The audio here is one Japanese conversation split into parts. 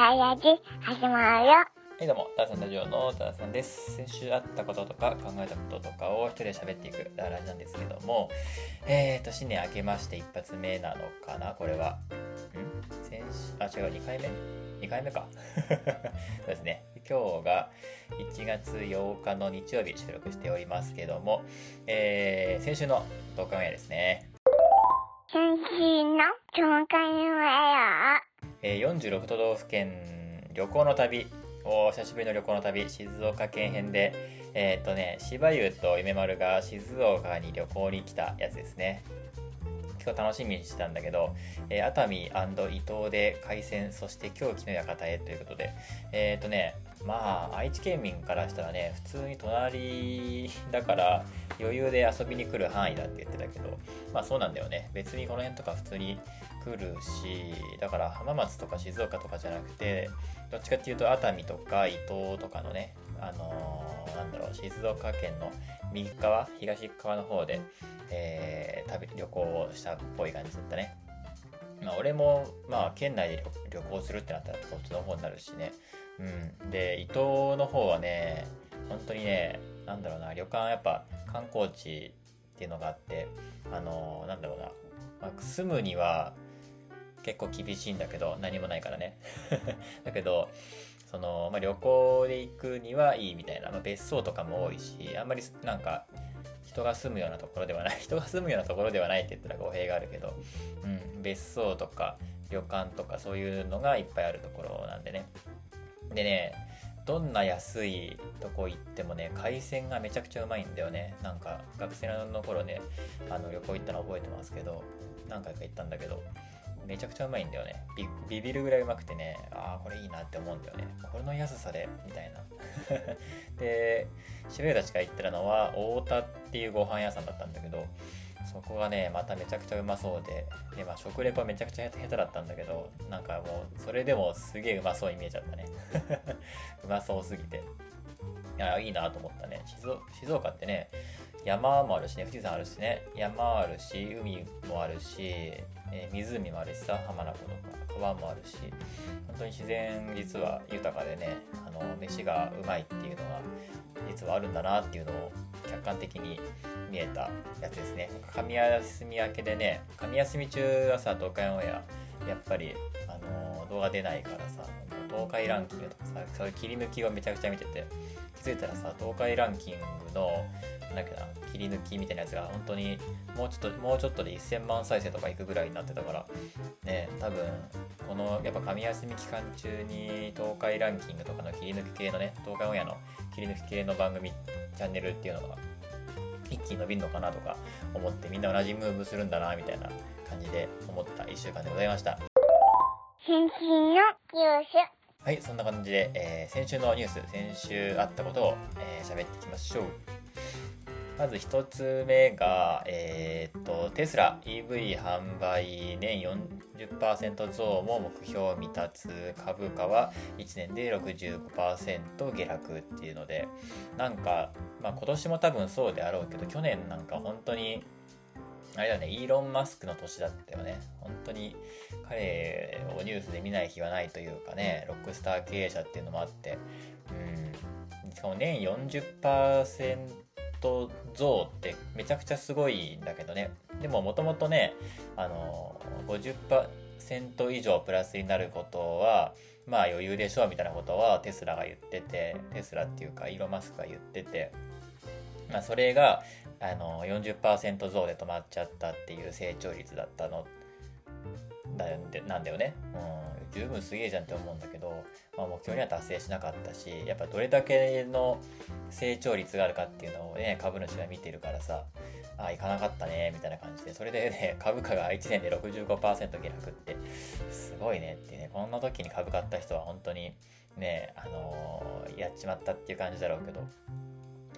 ダイヤジ始まるよ。はいどうも、ダーさんラジオのダーさんです。先週あったこととか考えたこととかを一人で喋っていくダーラジなんですけども、えーと、新年明けまして一発目なのかなこれは。ん？先週、あ、違う、2回目 ?2 回目か。そうですね。今日が1月8日の日曜日収録しておりますけども、えー、先週の10日目ですね。先週の紹介はよ。えー46都道府県旅行の旅お久しぶりの旅行の旅静岡県編でえーっとね芝生と夢丸が静岡に旅行に来たやつですね。結構楽しみにしてたんだけど、えー熱海伊東で海鮮そして狂気の館へということで。えーっとねまあ愛知県民からしたらね普通に隣だから余裕で遊びに来る範囲だって言ってたけどまあそうなんだよね。別にこの辺とか普通に来るしだから浜松とか静岡とかじゃなくてどっちかっていうと熱海とか伊東とかのねあのーなんだろう静岡県の右側東側の方で、えー旅旅行をしたっぽい感じだったね。まあ俺もまあ県内で旅行するってなったらそっちの方になるしね。うん。で伊東の方はね本当にねなんだろうな旅館やっぱ観光地っていうのがあってあのーなんだろうな、まあ、住むには結構厳しいんだけど何もないからね。だけどその、まあ、旅行で行くにはいいみたいな、まあ、別荘とかも多いしあんまりなんか人が住むようなところではない 人が住むようなところではないって言ったら語弊があるけど、うん、別荘とか旅館とかそういうのがいっぱいあるところなんでね。でねどんな安いとこ行ってもね海鮮がめちゃくちゃうまいんだよね。なんか学生の頃ねあの旅行行ったの覚えてますけど何回か行ったんだけどめちゃくちゃうまいんだよね。ビビるぐらいうまくてねああこれいいなって思うんだよね。これの安さでみたいな。で渋谷たちが行ってたのは太田っていうご飯屋さんだったんだけどそこがねまためちゃくちゃうまそうでで、まあ、食レポめちゃくちゃ下手だったんだけどなんかもうそれでもすげえうまそうに見えちゃったね。うまそうすぎて。いやいいなと思ったね。静岡ってね山もあるしね富士山あるしね山あるし海もあるし、えー湖もあるしさ浜名湖とか川もあるし本当に自然実は豊かでねあの飯がうまいっていうのが実はあるんだなっていうのを客観的に見えたやつですね。神休み明けでね神休み中はさ東海オンエアやっぱりあの動画出ないからさ東海ランキングとかさそういう切り抜きをめちゃくちゃ見てて気づいたらさ東海ランキングのだっけな。切り抜きみたいなやつが本当にもうちょっともうちょっとで1000万再生とかいくぐらいになってたから。ね多分このやっぱ神休み期間中に東海ランキングとかの切り抜き系のね東海オンエアの切り抜き系の番組チャンネルっていうのが一気に伸びるのかなとか思ってみんな同じムーブするんだなみたいな感じで思った1週間でございました。はいそんな感じで、えー先週のニュース先週あったことをえー喋、っていきましょうまず一つ目が、えーっとテスラ EV 販売年40%増も目標未達株価は1年で65%下落っていうのでなんか、まあ、今年も多分そうであろうけど去年なんか本当にあれだねイーロン・マスクの年だったよね。本当に彼をニュースで見ない日はないというかねロックスター経営者っていうのもあってうん。しかも年40%増ってめちゃくちゃすごいんだけどね。でももともとねあの50%以上プラスになることはまあ余裕でしょうみたいなことはテスラが言っててテスラっていうかイーロン・マスクが言っててまあそれがあの40%増で止まっちゃったっていう成長率だったのだよなんだよね。うん、十分すげえじゃんって思うんだけど、まあ、目標には達成しなかったしやっぱどれだけの成長率があるかっていうのをね株主が見てるからさあいかなかったねみたいな感じでそれでね 株価が1年で65%下落ってすごいねってねこんな時に株買った人は本当にねあのーやっちまったっていう感じだろうけど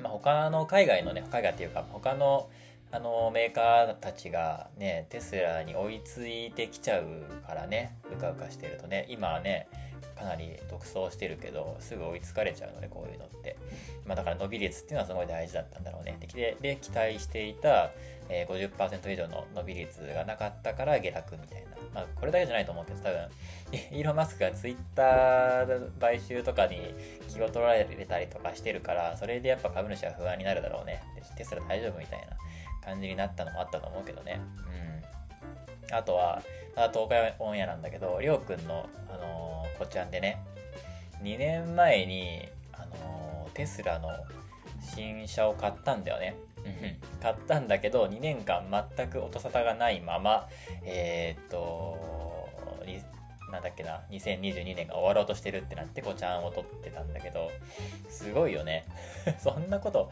まあ、他の海外のね海外っていうか他のあのメーカーたちがねテスラに追いついてきちゃうからねうかうかしてるとね今はねかなり独走してるけどすぐ追いつかれちゃうのでこういうのって、まあ、だから伸び率っていうのはすごい大事だったんだろうね。でで期待していた、えー、50%以上の伸び率がなかったから下落みたいな、まあ、これだけじゃないと思うけど多分 イーロン・マスクがツイッター買収とかに気を取られたりとかしてるからそれでやっぱ株主は不安になるだろうね。テスラ大丈夫みたいな。感じになったのもあったと思うけどね。うん。あとは東海オンエアなんだけどりょうくんの、あのー、こちゃんでね2年前に、あのー、テスラの新車を買ったんだよね。買ったんだけど2年間全く音沙汰がないままえー、っとなんだっけな2022年が終わろうとしてるってなってこうちゃんを撮ってたんだけどすごいよね。そんなこと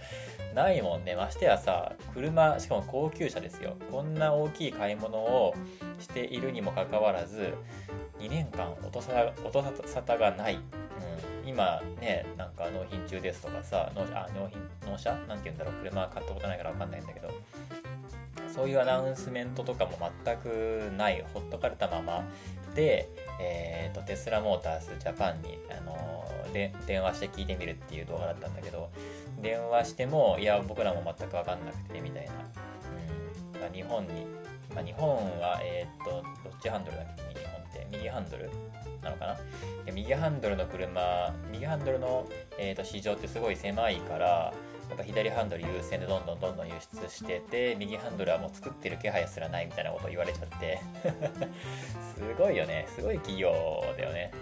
ないもんね。ましてやさ車しかも高級車ですよ。こんな大きい買い物をしているにもかかわらず2年間音沙汰がない、うん、今ねなんか納品中ですとかさ納あ納品納車？なんて言うんだろう。車買ったことないから分かんないんだけど。そういうアナウンスメントとかも全くない。ほっとかれたままで、えーと、テスラモータースジャパンに、あのー、電話して聞いてみるっていう動画だったんだけど電話してもいや僕らも全く分かんなくてみたいな、うん。ま、日本に、まあ、日本は、えっ、ー、とどっちハンドルだっけ？日本って右ハンドルなのかな？で右ハンドルの車右ハンドルの、えーと市場ってすごい狭いからやっぱ左ハンドル優先でどんどんどんどん輸出してて右ハンドルはもう作ってる気配すらないみたいなこと言われちゃって。すごいよね。すごい企業だよね、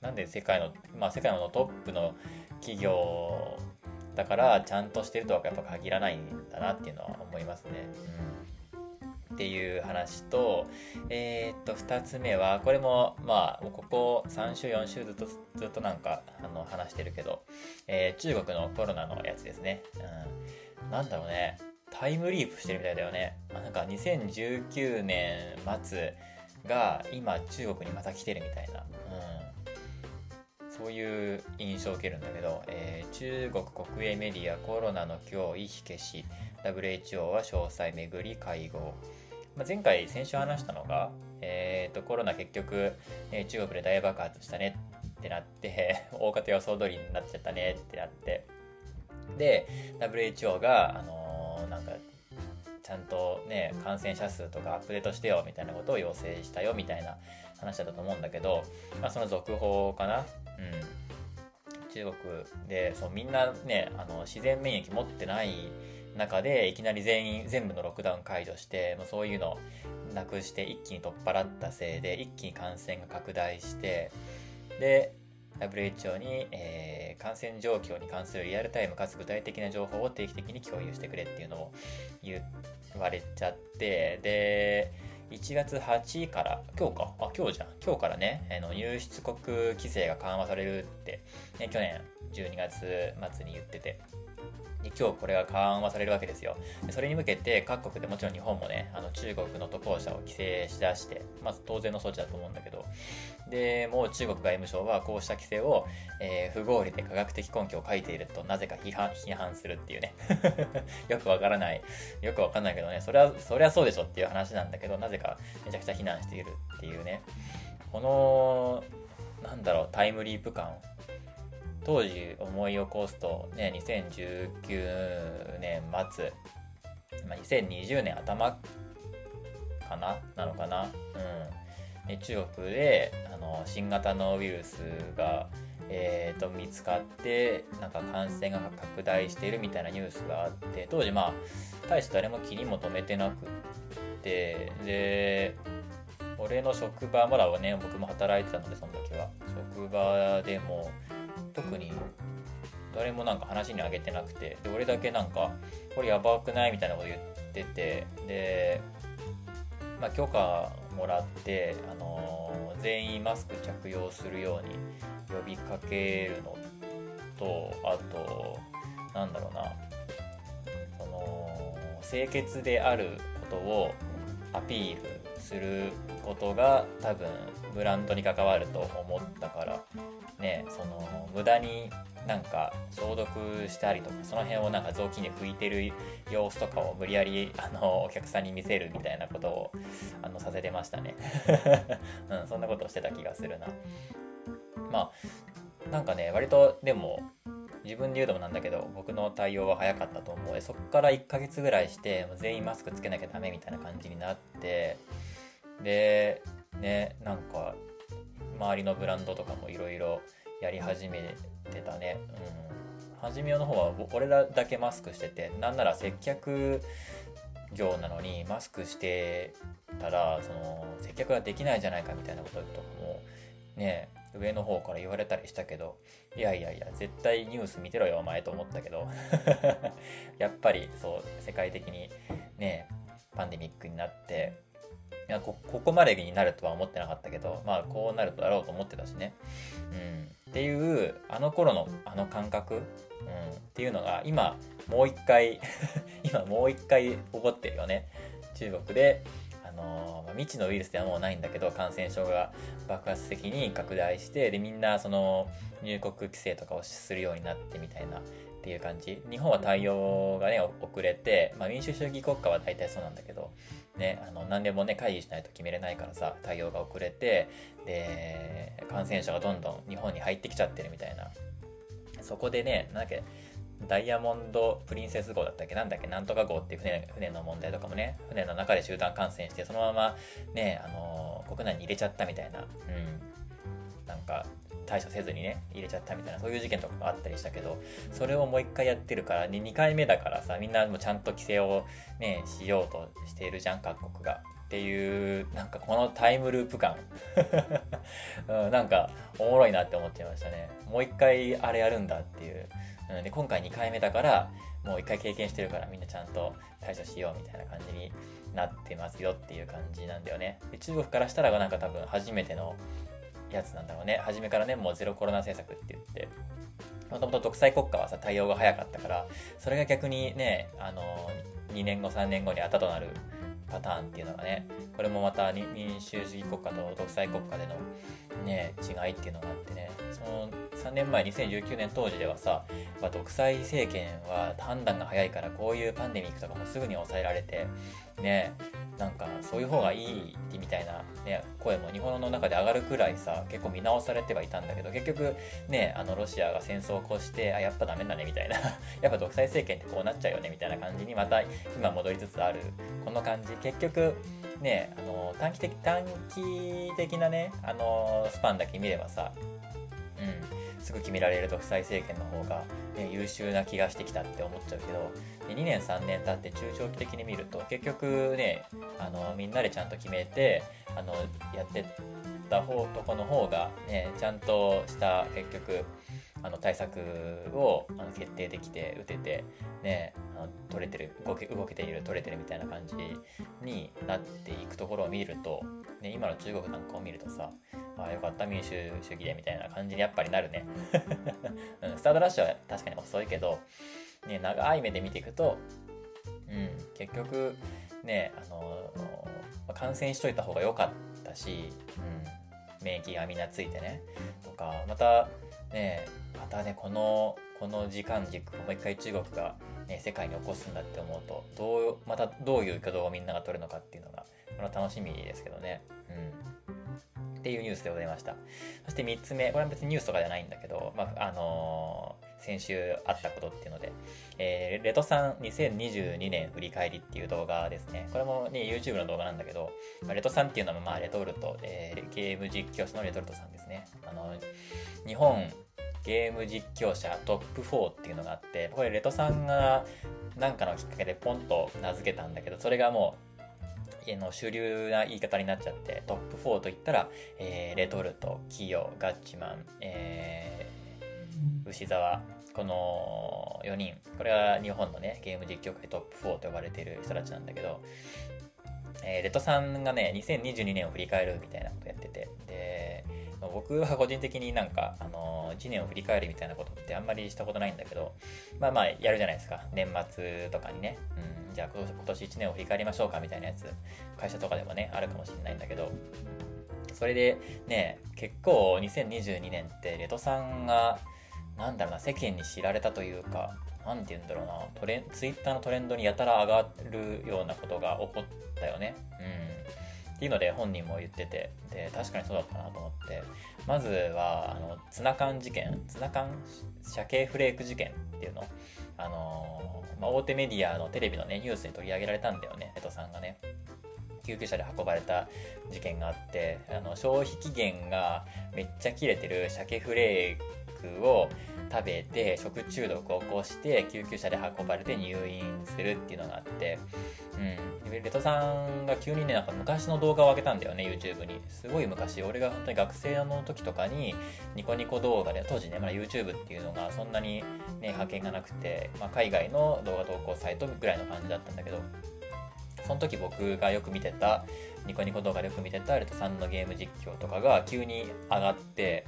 うん、なんで世界のまあ世界のトップの企業だからちゃんとしてるとはやっぱ限らないんだなっていうのは思いますね、うん。っていう話と、えー、っと、2つ目は、これも、まあ、ここ3週、4週ずっと、ずっとなんか、あの、話してるけど、えー、中国のコロナのやつですね。うん。なんだろうね。タイムリープしてるみたいだよね。なんか2019年末が今中国にまた来てるみたいな。うん。そういう印象を受けるんだけど、えー、中国国営メディアコロナの脅威火消し WHO は詳細めぐり会合まあ、前回先週話したのが、えーと、コロナ結局、えー、中国で大爆発したねってなって 大方予想通りになっちゃったねってなって。で WHO が、あのー、なんかちゃんとね感染者数とかアップデートしてよみたいなことを要請したよみたいな話だったと思うんだけど、まあ、その続報かな。うん。中国でそうみんなねあの自然免疫持ってない中でいきなり全員全部のロックダウン解除してもうそういうのなくして一気に取っ払ったせいで一気に感染が拡大してで WHO に、えー、感染状況に関するリアルタイムかつ具体的な情報を定期的に共有してくれっていうのを言われちゃってで1月8日から今日か？あ今日じゃん。今日からねあの入出国規制が緩和されるって、ね、去年12月末に言ってて。今日これが緩和されるわけですよ。それに向けて各国でもちろん日本もね、あの中国の渡航者を規制しだして、まず当然の措置だと思うんだけど、で、もう中国外務省はこうした規制を、えー、不合理で科学的根拠を書いているとなぜか批判批判するっていうね。よくわからない。よくわかんないけどね、それは、それはそうでしょっていう話なんだけど、なぜかめちゃくちゃ非難しているっていうね。この、なんだろう、タイムリープ感当時思い起こすとね2019年末、まあ、2020年頭かななのかな。うん。中国であの新型のウイルスがえーと、見つかってなんか感染が拡大しているみたいなニュースがあって当時まあ大して誰も気にも留めてなくってで俺の職場まだね僕も働いてたのでその時は。職場でも特に誰もなんか話にあげてなくてで俺だけなんかこれやばくないみたいなこと言っててで、まあ、許可もらって、あのー、全員マスク着用するように呼びかけるのとあとなんだろうなその清潔であることをアピールすることが多分ブランドに関わると思ったからねその無駄になんか消毒したりとかその辺をなんか雑巾で拭いてる様子とかを無理やりあのお客さんに見せるみたいなことをあのさせてましたね。うんそんなことをしてた気がするな。まあなんかね割とでも自分で言うのもなんだけど僕の対応は早かったと思う。でそこから1ヶ月ぐらいして全員マスクつけなきゃダメみたいな感じになってでねなんか周りのブランドとかもいろいろやり始めてたね。うん。初めの方は俺らだけマスクしててなんなら接客業なのにマスクしてたらその接客ができないじゃないかみたいなこととかもね上の方から言われたりしたけどいやいやいや絶対ニュース見てろよお前と思ったけど。やっぱりそう世界的にねパンデミックになっていやここまでになるとは思ってなかったけどまあこうなるとだろうと思ってたしね、うん、っていうあの頃のあの感覚、うん、っていうのが今もう一回 今もう一回起こってるよね。中国であの未知のウイルスではもうないんだけど感染症が爆発的に拡大してでみんなその入国規制とかをするようになってみたいなっていう感じ。日本は対応がね遅れて、まあ、民主主義国家は大体そうなんだけど、ね、あの何でもね会議しないと決めれないからさ対応が遅れてで感染者がどんどん日本に入ってきちゃってるみたいな。そこでねなんだっけダイヤモンド・プリンセス号だったっけなんだっけなんとか号っていう船船の問題とかもね、船の中で集団感染して、そのままね、あのー、国内に入れちゃったみたいな、うん、なんか、対処せずにね、入れちゃったみたいな、そういう事件とかがあったりしたけど、それをもう一回やってるから、ね、2回目だからさ、みんなもちゃんと規制をね、しようとしているじゃん、各国が。っていう、なんかこのタイムループ感、うん、なんかおもろいなって思っちゃいましたね。もう一回あれやるんだっていう。うん、で今回2回目だからもう1回経験してるからみんなちゃんと対処しようみたいな感じになってますよっていう感じなんだよねで中国からしたらなんか多分初めてのやつなんだろうね。初めからねもうゼロコロナ政策って言って。もともと独裁国家はさ対応が早かったからそれが逆にねあの2年後3年後にあたとなるパターンっていうのがねこれもまた民主主義国家と独裁国家でのね違いっていうのがあってね。その3年前2019年当時ではさ独裁政権は判断が早いからこういうパンデミックとかもすぐに抑えられてねなんかそういう方がいいってみたいな、ね、声も日本の中で上がるくらいさ結構見直されてはいたんだけど結局ねあのロシアが戦争を起こしてあやっぱダメだねみたいな。やっぱ独裁政権ってこうなっちゃうよねみたいな感じにまた今戻りつつあるこの感じ。結局ねあの短期的短期的なねあのスパンだけ見ればさうん。すぐ決められる独裁政権の方が、ね、優秀な気がしてきたって思っちゃうけど2年3年経って中長期的に見ると結局ねあのみんなでちゃんと決めてあのやってった方とこの方がねちゃんとした結局あの対策をあの決定できて打ててねあの取れてる動け動けている取れてるみたいな感じになっていくところを見ると、ね、今の中国なんかを見るとさああよかった民主主義でみたいな感じにやっぱりなるね、うん、スタートラッシュは確かに遅いけどね、長い目で見ていくと、うん、結局ねあの感染しといた方が良かったし、うん、免疫がみんなついてねとかまたねまたねこのこの時間軸をもう一回中国が、ね、世界に起こすんだって思うとどうまたどういう挙動をみんなが取るのかっていうのがこれは楽しみですけどね。うん、っていうニュースでございました。そして3つ目、これは別にニュースとかじゃないんだけど、まあ、あのー先週あったことっていうので、えー、レトさん2022年振り返りっていう動画ですね。これもね、YouTube の動画なんだけど、まあ、レトさんっていうのは、まあ、レトルト、えー、ゲーム実況者のレトルトさんですね。あの、日本ゲーム実況者トップ4っていうのがあって、これレトさんがなんかのきっかけでポンと名付けたんだけど、それがもう、の主流な言い方になっちゃってトップ4といったら、えー、レトルト、キヨ、ガッチマン、えー、牛沢。この4人、これは日本のね、ゲーム実況界トップ4と呼ばれている人たちなんだけど、えー、レトさんがね、2022年を振り返るみたいなことやってて、で、僕は個人的になんか、あの、1年を振り返るみたいなことってあんまりしたことないんだけど、まあまあ、やるじゃないですか。年末とかにね。うん、じゃあ今年1年を振り返りましょうかみたいなやつ、会社とかでもね、あるかもしれないんだけど、それでね、結構2022年ってレトさんが、なんだろうな、世間に知られたというか、なんて言うんだろうな、トレツイッターのトレンドにやたら上がるようなことが起こったよね。うん。っていうので本人も言っててで確かにそうだったなと思って。まずはあのツナ缶事件ツナ缶鮭フレーク事件っていうの。あの、まあ、大手メディアのテレビのねニュースに取り上げられたんだよね江戸さんがね。救急車で運ばれた事件があってあの消費期限がめっちゃ切れてる鮭フレーを食べて食中毒を起こして救急車で運ばれて入院するっていうのがあってうん、レトさんが急にねなんか昔の動画を上げたんだよね YouTube に。すごい昔。俺が本当に学生の時とかにニコニコ動画で当時ねまだ YouTube っていうのがそんなにね派遣がなくて、まあ、海外の動画投稿サイトぐらいの感じだったんだけどその時僕がよく見てたニコニコ動画でよく見てたレトさんのゲーム実況とかが急に上がって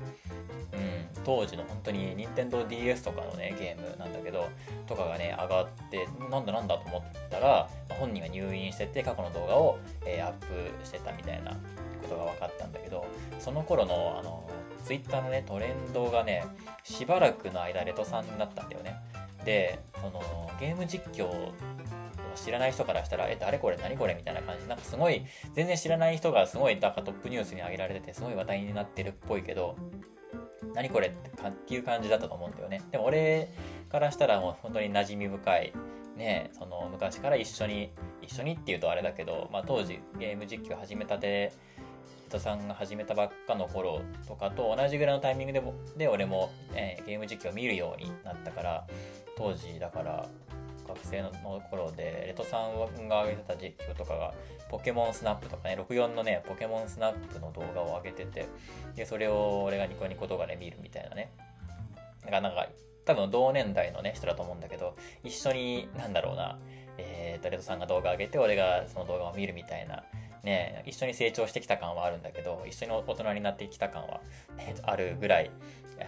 うん、当時の本当に NintendoDS とかのねゲームなんだけどとかがね上がってなんだなんだと思ったら、本人が入院してて過去の動画を、えー、アップしてたみたいなことが分かったんだけどその頃のあの Twitter のねトレンドがねしばらくの間レトさんになったんだよね。でそのゲーム実況知らない人からしたら、え、誰これ？何これ？みたいな感じ。なんかすごい、全然知らない人がすごい、なんかトップニュースに上げられてて、すごい話題になってるっぽいけど、何これ？っていう感じだったと思うんだよね。でも俺からしたらもう本当に馴染み深い、ね、その昔から一緒に、一緒にっていうとあれだけど、まあ当時ゲーム実況始めたて、人さんが始めたばっかの頃とかと同じぐらいのタイミングでもで俺も、えー、ゲーム実況を見るようになったから当時だから学生の頃でレトさんが上げてた実況とかがポケモンスナップとかね64のねポケモンスナップの動画を上げててでそれを俺がニコニコ動画で見るみたいなね。だからなんか多分同年代のね人だと思うんだけど一緒になんだろうなえーとレトさんが動画上げて俺がその動画を見るみたいなね、一緒に成長してきた感はあるんだけど、一緒に大人になってきた感は、ね、あるぐらい、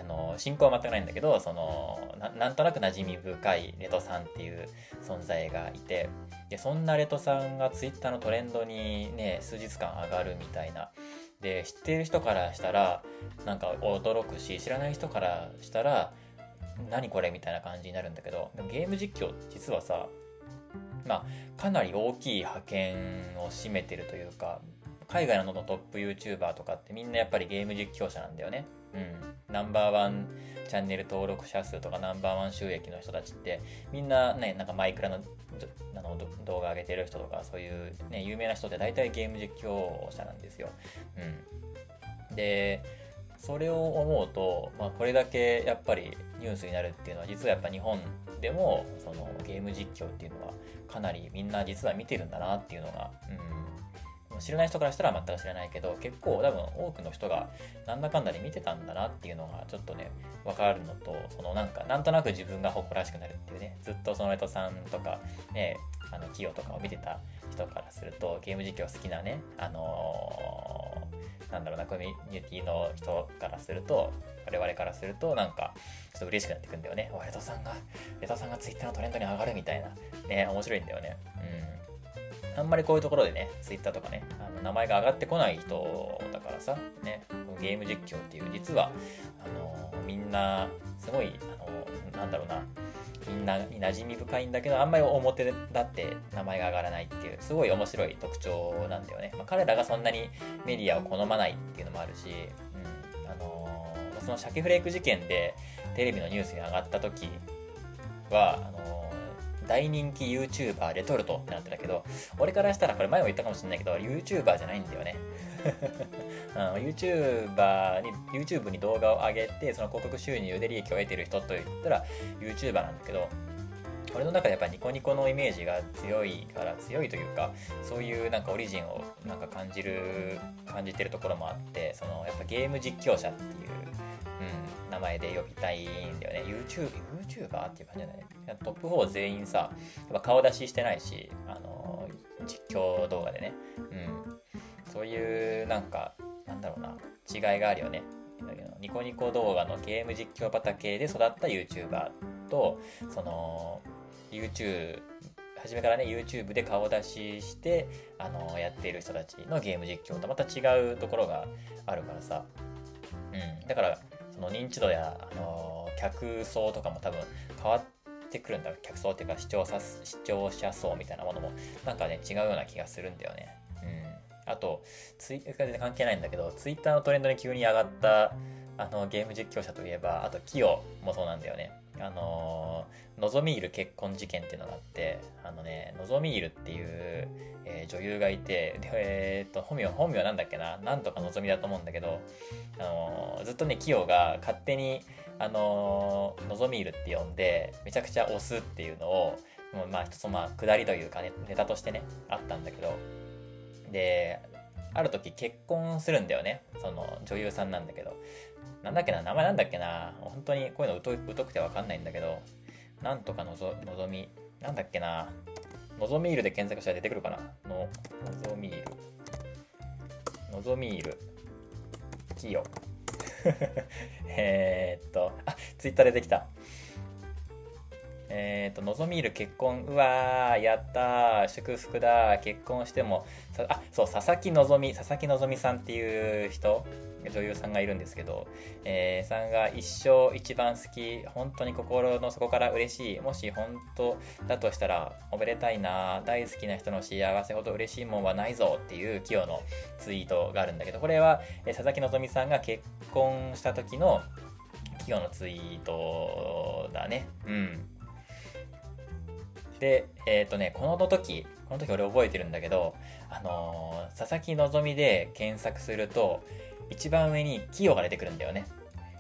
あの、進行は全くないんだけど、そのな、んとなく馴染み深いレトさんっていう存在がいて、で、そんなレトさんがツイッターのトレンドにね、数日間上がるみたいな。で、知っている人からしたら、なんか驚くし、知らない人からしたら、何これみたいな感じになるんだけど、ゲーム実況実はさ、まあ、かなり大きい派遣を占めてるというか、海外のトップ YouTuber とかってみんなやっぱりゲーム実況者なんだよね。うん。ナンバーワンチャンネル登録者数とかナンバーワン収益の人たちってみんなね、なんかマイクラのあの動画上げてる人とかそういうね、有名な人って大体ゲーム実況者なんですよ。うん。で、それを思うと、まあ、これだけやっぱりニュースになるっていうのは実はやっぱ日本でもそのゲーム実況っていうのはかなりみんな実は見てるんだなっていうのが、うん、知らない人からしたら全く知らないけど結構多分多くの人がなんだかんだで見てたんだなっていうのがちょっとね分かるのとそのなんかなんとなく自分が誇らしくなるっていうねずっとその人さんとかねあの企業とかを見てた人からするとゲーム実況好きなねあのー、なんだろうなコミュニティの人からすると我々からするとなんかちょっと嬉しくなってくんだよね。おレトさんが、レトさんがツイッターのトレンドに上がるみたいな。ね、面白いんだよね。うん。あんまりこういうところでね、ツイッターとかね、あの名前が上がってこない人だからさ、ね、ゲーム実況っていう、実は、あのみんな、すごい、あのなんだろうな、みんなに馴染み深いんだけど、あんまり表だって名前が上がらないっていう、すごい面白い特徴なんだよね。まあ、彼らがそんなにメディアを好まないっていうのもあるし、うん、あのその鮭フレーク事件でテレビのニュースに上がった時は、あの大人気 YouTuber レトルトってなってたけど、俺からしたらこれ前も言ったかもしれないけど、YouTuber じゃないんだよね。あ の YouTuber に、YouTube に動画を上げて、その広告収入で利益を得てる人といったら YouTuber なんだけど、俺の中でやっぱニコニコのイメージが強いから強いというかそういうなんかオリジンをなんか感じる感じてるところもあってそのやっぱゲーム実況者っていう、名前で呼びたいんだよね。YouTube YouTuber っていう感じだね。トップ4全員さやっぱ顔出ししてないしあの実況動画でね。うん。そういうなんかなんだろうな違いがあるよね。ニコニコ動画のゲーム実況畑で育った YouTuber とその YouTube 初めからね YouTube で顔出ししてあのやっている人たちのゲーム実況とまた違うところがあるからさ、うん、だからその認知度やあの客層とかも多分変わってくるんだ客層っていうか視聴者視聴者層みたいなものもなんかね違うような気がするんだよね。うんあと、ツイッター全然関係ないんだけど、ツイッターのトレンドに急に上がったあのゲーム実況者といえば、あと、キヨもそうなんだよね。あの、のぞみいる結婚事件っていうのがあって、あのね、のぞみいるっていう、えー、女優がいて、で、えー、っと、本名、本名なんだっけな、なんとかのぞみだと思うんだけど、あの、ずっとね、キヨが勝手に、あののぞみいるって呼んで、めちゃくちゃ押すっていうのを、まあ、一つまあ、下りというかね、ネタとしてね、あったんだけど、で、ある時結婚するんだよね。その女優さんなんだけど。なんだっけな名前なんだっけな本当にこういうの疎くてわかんないんだけど、なんとかのぞのぞみ、なんだっけなのぞみールで検索したら出てくるかなの、のぞみール。のぞみール。きよ。えっと、あ、ツイッターでできた。えっ、と、のぞみいる結婚、うわー、やったー、祝福だ結婚しても、あ、そう、佐々木希、佐々木希さんっていう人、女優さんがいるんですけど、えー、さんが一生一番好き、本当に心の底から嬉しい、もし本当だとしたら、おめでたいな、大好きな人の幸せほど嬉しいもんはないぞっていうキヨのツイートがあるんだけど、これは、え佐々木希さんが結婚した時のキヨのツイートだね。うん。で、えっ、ー、とね、この時、この時俺覚えてるんだけど、あのー、佐々木希で検索すると、一番上にキヨが出てくるんだよね。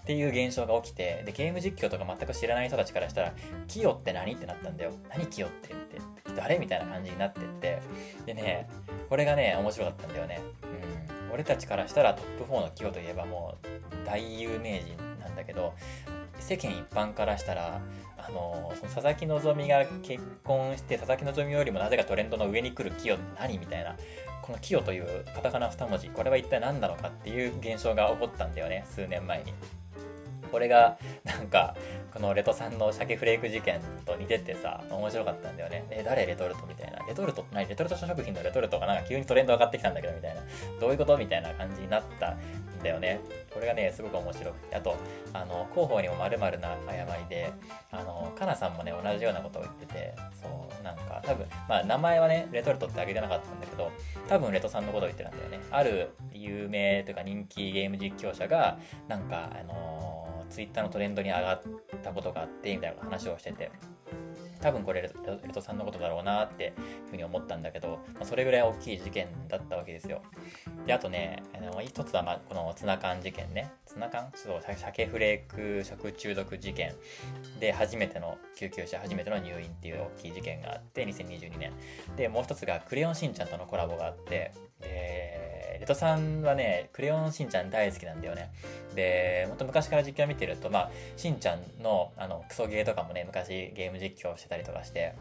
っていう現象が起きて、で、ゲーム実況とか全く知らない人たちからしたら、キヨって何ってなったんだよ。何キヨってって、誰みたいな感じになってって。でね、これがね、面白かったんだよね。うん。俺たちからしたらトップ4のキヨといえばもう大有名人なんだけど、世間一般からしたら、あのその佐々木希が結婚して佐々木希よりもなぜかトレンドの上に来るキヨって何みたいなこのキヨというカタカナ2文字これは一体何なのかっていう現象が起こったんだよね数年前に。これがなんかこのレトさんの鮭フレーク事件と似ててさ面白かったんだよね。え誰？レトルト？みたいな。レトルト？って何レトルト食品のレトルトがなんか急にトレンド上がってきたんだけどみたいな。どういうこと？みたいな感じになっただよね。これがね、すごく面白くて。あと、あの、広報にも〇〇な誤りで、あの、かなさんもね、同じようなことを言ってて、そう、なんか、多分、まあ、名前はね、レトルトってあげてなかったんだけど、多分レトさんのことを言ってたんだよね。ある有名というか人気ゲーム実況者が、なんか、あのツイッターのトレンドに上がったことがあって、みたいな話をしてて、多分これレトさんのことだろうなっていうふうに思ったんだけど、まあ、それぐらい大きい事件だったわけですよ。で、あとね、あの一つは、まあ、このツナ缶事件ね。ツナ缶？ちょっと鮭フレーク食中毒事件で初めての救急車、初めての入院っていう大きい事件があって、2022年。で、もう一つがクレヨンしんちゃんとのコラボがあって、で、レトさんはね、クレヨンしんちゃん大好きなんだよね。で、もっと昔から実況見てると、まあ、しんちゃんのあのクソゲーとかもね、昔ゲーム実況してたりとかして、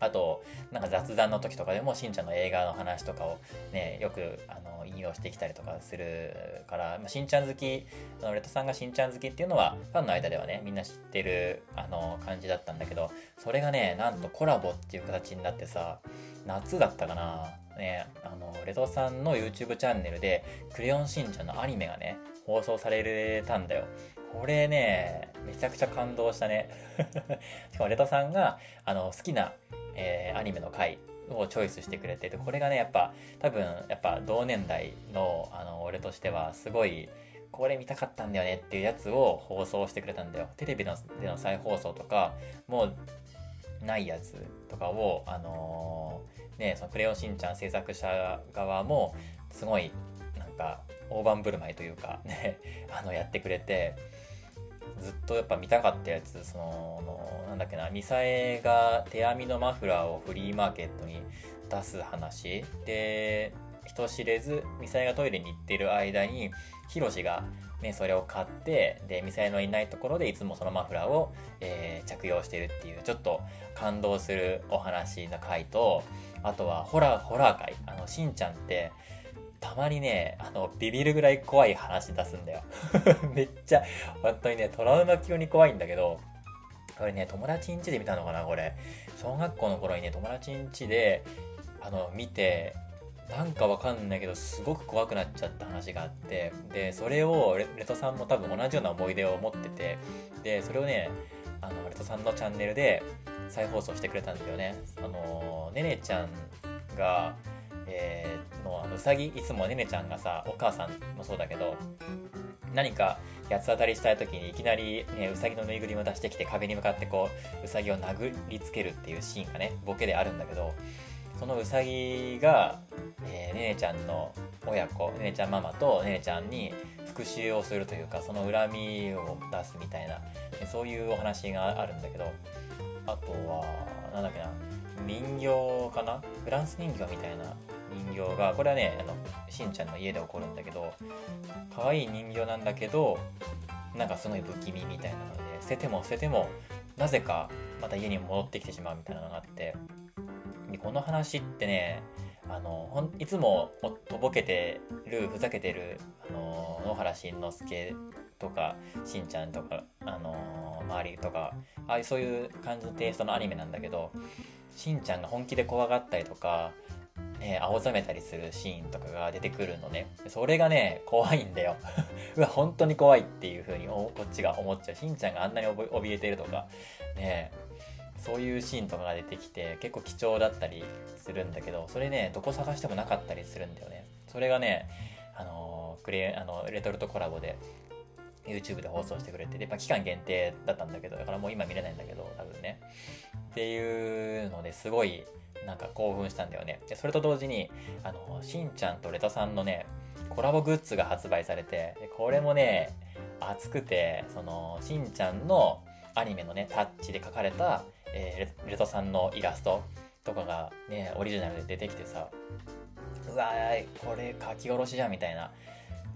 あと、なんか雑談の時とかでも、しんちゃんの映画の話とかをね、よくあの引用してきたりとかするから、まあ、しんちゃん好き、あのレトさんがしんちゃん好きっていうのは、ファンの間ではね、みんな知ってるあの感じだったんだけど、それがね、なんとコラボっていう形になってさ、夏だったかなね、あの、レトさんの YouTube チャンネルで、クレヨンしんちゃんのアニメがね、放送されたんだよ。これね、めちゃくちゃ感動したね。しかもレトさんが、あの、好きな、えー、アニメの回をチョイスしてくれてて、これがね、やっぱ、多分、やっぱ同年代の、あの、俺としては、すごい、これ見たかったんだよねっていうやつを放送してくれたんだよ。テレビのでの再放送とか、もう、ないやつとかを、あのー、ね、そのクレヨンしんちゃん制作者側も、すごい、なんか、大盤振る舞いというか、ね、あの、やってくれて、ずっとやっぱ見たかったやつ、その、なんだっけな、ミサエが手編みのマフラーをフリーマーケットに出す話。で、人知れず、ミサエがトイレに行ってる間に、ヒロシがね、それを買って、で、ミサエのいないところでいつもそのマフラーを、えー、着用してるっていう、ちょっと感動するお話の回と、あとはホラー、ホラー回。あの、しんちゃんって、たまにね、あの、ビビるぐらい怖い話出すんだよ。めっちゃ、本当にね、トラウマ級に怖いんだけど、これね、友達ん家で見たのかな、これ。小学校の頃にね、友達ん家で、あの、見て、なんかわかんないけど、すごく怖くなっちゃった話があって、で、それをレ、レトさんも多分同じような思い出を持ってて、で、それをね、あの、レトさんのチャンネルで再放送してくれたんだよね。あの、ねねちゃんが、えー、のあのうさぎいつもねねちゃんがさお母さんもそうだけど何か八つ当たりしたい時にいきなり、ね、うさぎのぬいぐるみを出してきて壁に向かってこううさぎを殴りつけるっていうシーンがねボケであるんだけどそのうさぎが、えー、ねねちゃんの親子ねねちゃんママとねねちゃんに復讐をするというかその恨みを出すみたいなそういうお話があるんだけどあとはなんだっけな人形かな？フランス人形みたいな人形がこれはねあのしんちゃんの家で起こるんだけど可愛い人形なんだけどなんかすごい不気味みたいなので捨てても捨ててもなぜかまた家に戻ってきてしまうみたいなのがあってこの話ってねあのほんいつもとぼけてるふざけてる、あの野原しんのすけとかしんちゃんとか、あの周りとかああいうそういう感じのテイストのアニメなんだけどしんちゃんが本気で怖がったりとか、ね、青ざめたりするシーンとかが出てくるのね。それがね怖いんだよ。うわ本当に怖いっていう風にこっちが思っちゃう。しんちゃんがあんなに怯えてるとかね。えそういうシーンとかが出てきて結構貴重だったりするんだけどそれねどこ探してもなかったりするんだよね。それがねあのクレあのレトルトコラボで YouTube で放送してくれてで、まあ、期間限定だったんだけどだからもう今見れないんだけど多分ね。っていうのですごいなんか興奮したんだよね。でそれと同時にあのしんちゃんとレトさんのねコラボグッズが発売されてこれもね熱くてそのしんちゃんのアニメのねタッチで描かれたえー、レトさんのイラストとかがね、オリジナルで出てきてさ、うわー、これ書き下ろしじゃんみたいな。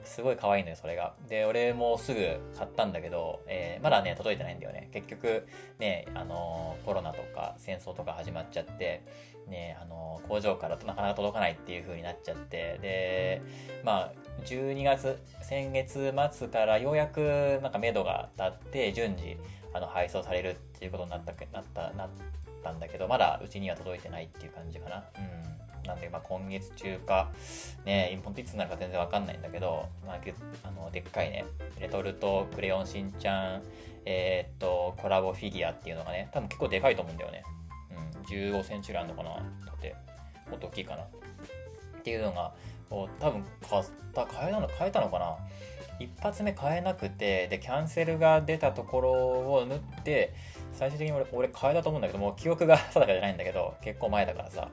すごい可愛いのよ、それが。で、俺もすぐ買ったんだけど、えー、まだね、届いてないんだよね。結局、ね、あのー、コロナとか戦争とか始まっちゃって、ね、あのー、工場からなかなか届かないっていう風になっちゃって、で、まあ、12月、先月末からようやくなんか目処が立って、順次、あの配送されるっていうことになったなったなったんだけどまだうちには届いてないっていう感じかな。うん。なんでまあ今月中かね本当いつになるか全然わかんないんだけど、まあ、あのでっかいねレトルトクレヨンしんちゃんえー、っとコラボフィギュアっていうのがね多分結構でかいと思うんだよね。うん。15センチぐらいあるのかな。ってもっと大きいかな。っていうのが多分買った買えたの買えたのかな。一発目買えなくてでキャンセルが出たところを縫って最終的に俺俺買えたと思うんだけどもう記憶が定かじゃないんだけど結構前だからさ。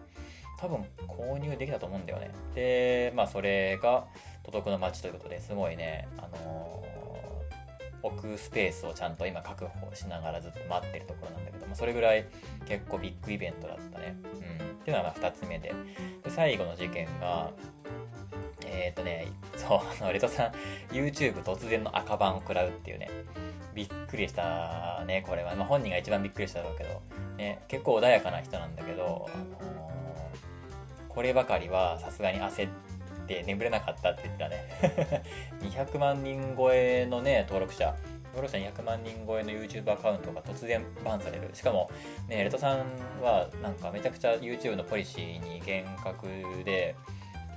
多分購入できたと思うんだよね。でまあそれが届くの待ちということですごいねあのー、置くスペースをちゃんと今確保しながらずっと待ってるところなんだけどもそれぐらい結構ビッグイベントだったね。うん。っていうのが2つ目で。で最後の事件がえっ、とね、そう、あの、レトさん、YouTube 突然の赤番を食らうっていうね、びっくりしたね、これは。まあ、本人が一番びっくりしただろうけど、ね、結構穏やかな人なんだけど、あのー、こればかりはさすがに焦って眠れなかったって言ってたね。200万人超えのね、登録者、登録者200万人超えの YouTube アカウントが突然バンされる。しかも、ね、レトさんはなんかめちゃくちゃ YouTube のポリシーに厳格で、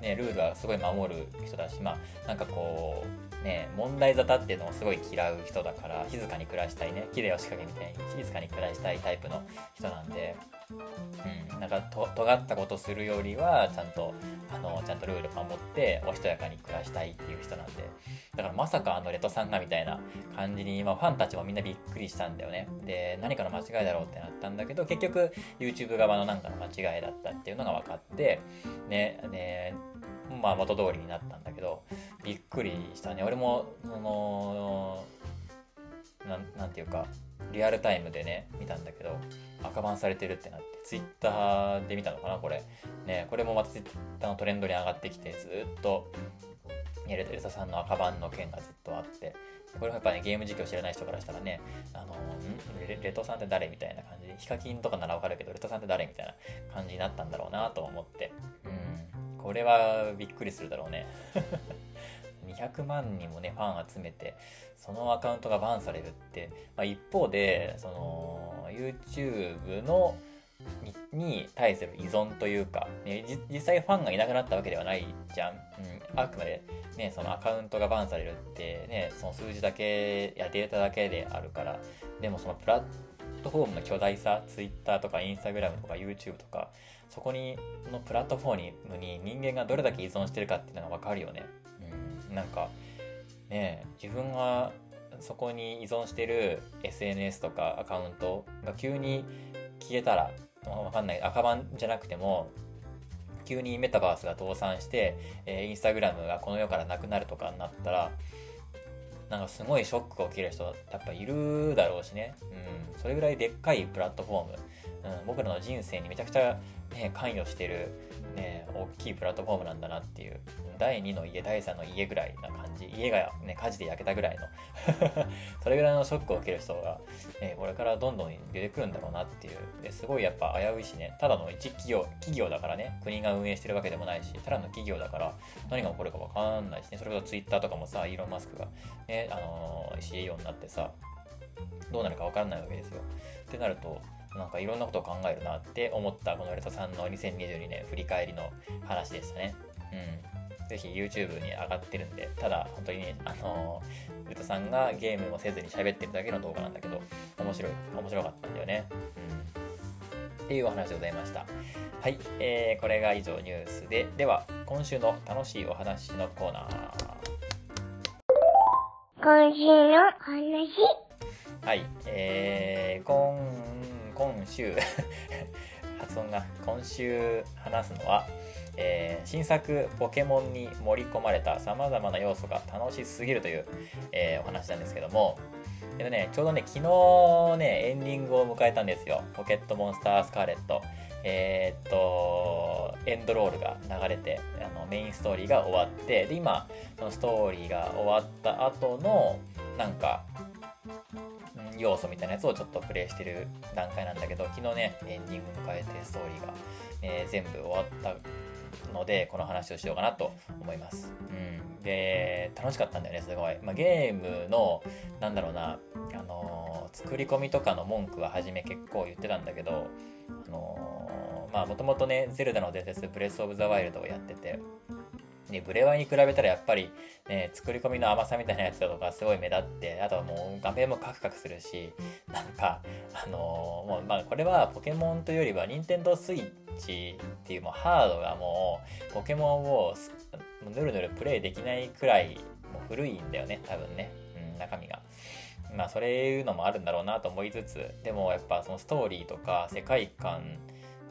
ね、ルールはすごい守る人だし、まあ、なんかこう、ね、問題沙汰っていうのをすごい嫌う人だから、静かに暮らしたいね、綺麗を仕掛けみたいに静かに暮らしたいタイプの人なんで、うん、なんかと尖ったことするよりは、ちゃんと、あの、ちゃんとルール守って、おしとやかに暮らしたいっていう人なんで、だからまさかあのレトさんがみたいな感じに、まあ、ファンたちもみんなびっくりしたんだよね。で、何かの間違いだろうってなったんだけど、結局 YouTube 側のなんかの間違いだったっていうのが分かって、ね、ね、まあ元通りになったんだけど、びっくりしたね。俺も、その、ななんていうか、リアルタイムでね、見たんだけど、赤バンされてるってなって、ツイッターで見たのかな、これ。ね、これもまたツイッターのトレンドに上がってきて、ずっと、レトサさんの赤版の件がずっとあって、これもやっぱね、ゲーム実況知らない人からしたらね、あのレ、レトさんって誰みたいな感じ？で、ヒカキンとかならわかるけど、レトさんって誰みたいな感じになったんだろうなと思って、うん、これはびっくりするだろうね。200万人もね、ファン集めて、そのアカウントがバンされるって、まあ、一方で、その、YouTube のにに対する依存というか、ね、実際ファンがいなくなったわけではないじゃん。うん、あくまで、ね、そのアカウントがバンされるって、ね、その数字だけやデータだけであるから、でもそのプラットフォームの巨大さ、Twitter とか Instagram とか YouTube とか、そこにのプラットフォームに人間がどれだけ依存してるかっていうのが分かるよね。なんかね自分がそこに依存してる SNS とかアカウントが急に消えたらわかんない赤番じゃなくても急にメタバースが倒産して、えー、インスタグラムがこの世からなくなるとかになったらなんかすごいショックが起きる人やっぱいるだろうしね、うん、それぐらいでっかいプラットフォーム、うん、僕らの人生にめちゃくちゃ、ね、関与してるね、大きいプラットフォームなんだなっていう、第2の家、第3の家ぐらいな感じ、家がね、火事で焼けたぐらいの それぐらいのショックを受ける人が、ね、これからどんどん出てくるんだろうなっていう、ですごいやっぱ危ういしね、ただの一企業、企業だからね、国が運営してるわけでもないし、ただの企業だから何が起こるかわかんないしね、それこそツイッターとかもさ、イーロン・マスクがね、あのー、CEO になってさ、どうなるかわかんないわけですよ。ってなると、なんかいろんなことを考えるなって思ったこのレトさんの2022年振り返りの話でしたね。うん。ぜひ YouTube に上がってるんで、ただ本当にね、あのー、レトさんがゲームもせずに喋ってるだけの動画なんだけど、面白い、面白かったんだよね。うん。っていうお話でございました。はい、えー、これが以上ニュースで、では今週の楽しいお話のコーナー。今週の話。はい、えー、今今週 発音が今週話すのは、えー、新作ポケモンに盛り込まれたさまざまな要素が楽しすぎるという、えー、お話なんですけども、えっとね、ちょうどね、昨日ね、エンディングを迎えたんですよ。ポケットモンスタースカーレット。えー、っと、エンドロールが流れて、あのメインストーリーが終わって、で、今、そのストーリーが終わった後の、なんか、要素みたいなやつをちょっとプレイしてる段階なんだけど、昨日ね、エンディング迎えてストーリーが、えー、全部終わったので、この話をしようかなと思います。うん。で、楽しかったんだよね、すごい。まあ、ゲームの、なんだろうな、あのー、作り込みとかの文句は初め結構言ってたんだけど、あのー、まあ、もともとね、ゼルダの伝説、ブレスオブザワイルドをやってて、ね、ブレワイに比べたらやっぱり、ね、作り込みの甘さみたいなやつだとかすごい目立って、あとはもう画面もカクカクするし、なんか、あのー、もうまあこれはポケモンというよりは、任天堂スイッチっていうもうハードがもう、ポケモンをぬるぬるプレイできないくらい、もう古いんだよね、多分ね、うん、中身が。まあ、そういうのもあるんだろうなと思いつつ、でもやっぱそのストーリーとか世界観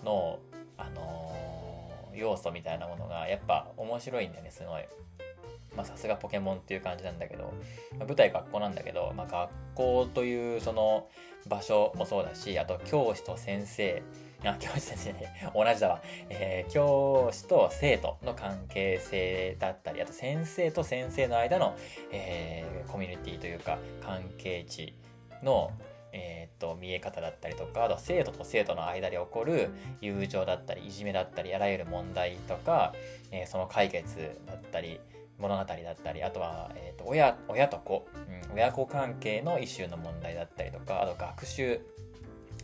の、あのー要素みたいなものがやっぱ面白いんだよねすごい。まさすがポケモンっていう感じなんだけど、まあ、舞台学校なんだけど、まあ、学校というその場所もそうだしあと教師と先生。あ教師先生ね。同じだわ、えー、教師と生徒の関係性だったりあと先生と先生の間の、えー、コミュニティというか関係値のえー、っと見え方だったりとかあとは生徒と生徒の間で起こる友情だったりいじめだったりあらゆる問題とか、えー、その解決だったり物語だったりあとは、えー、と親親と子、うん、親子関係のイシューの問題だったりとかあと学習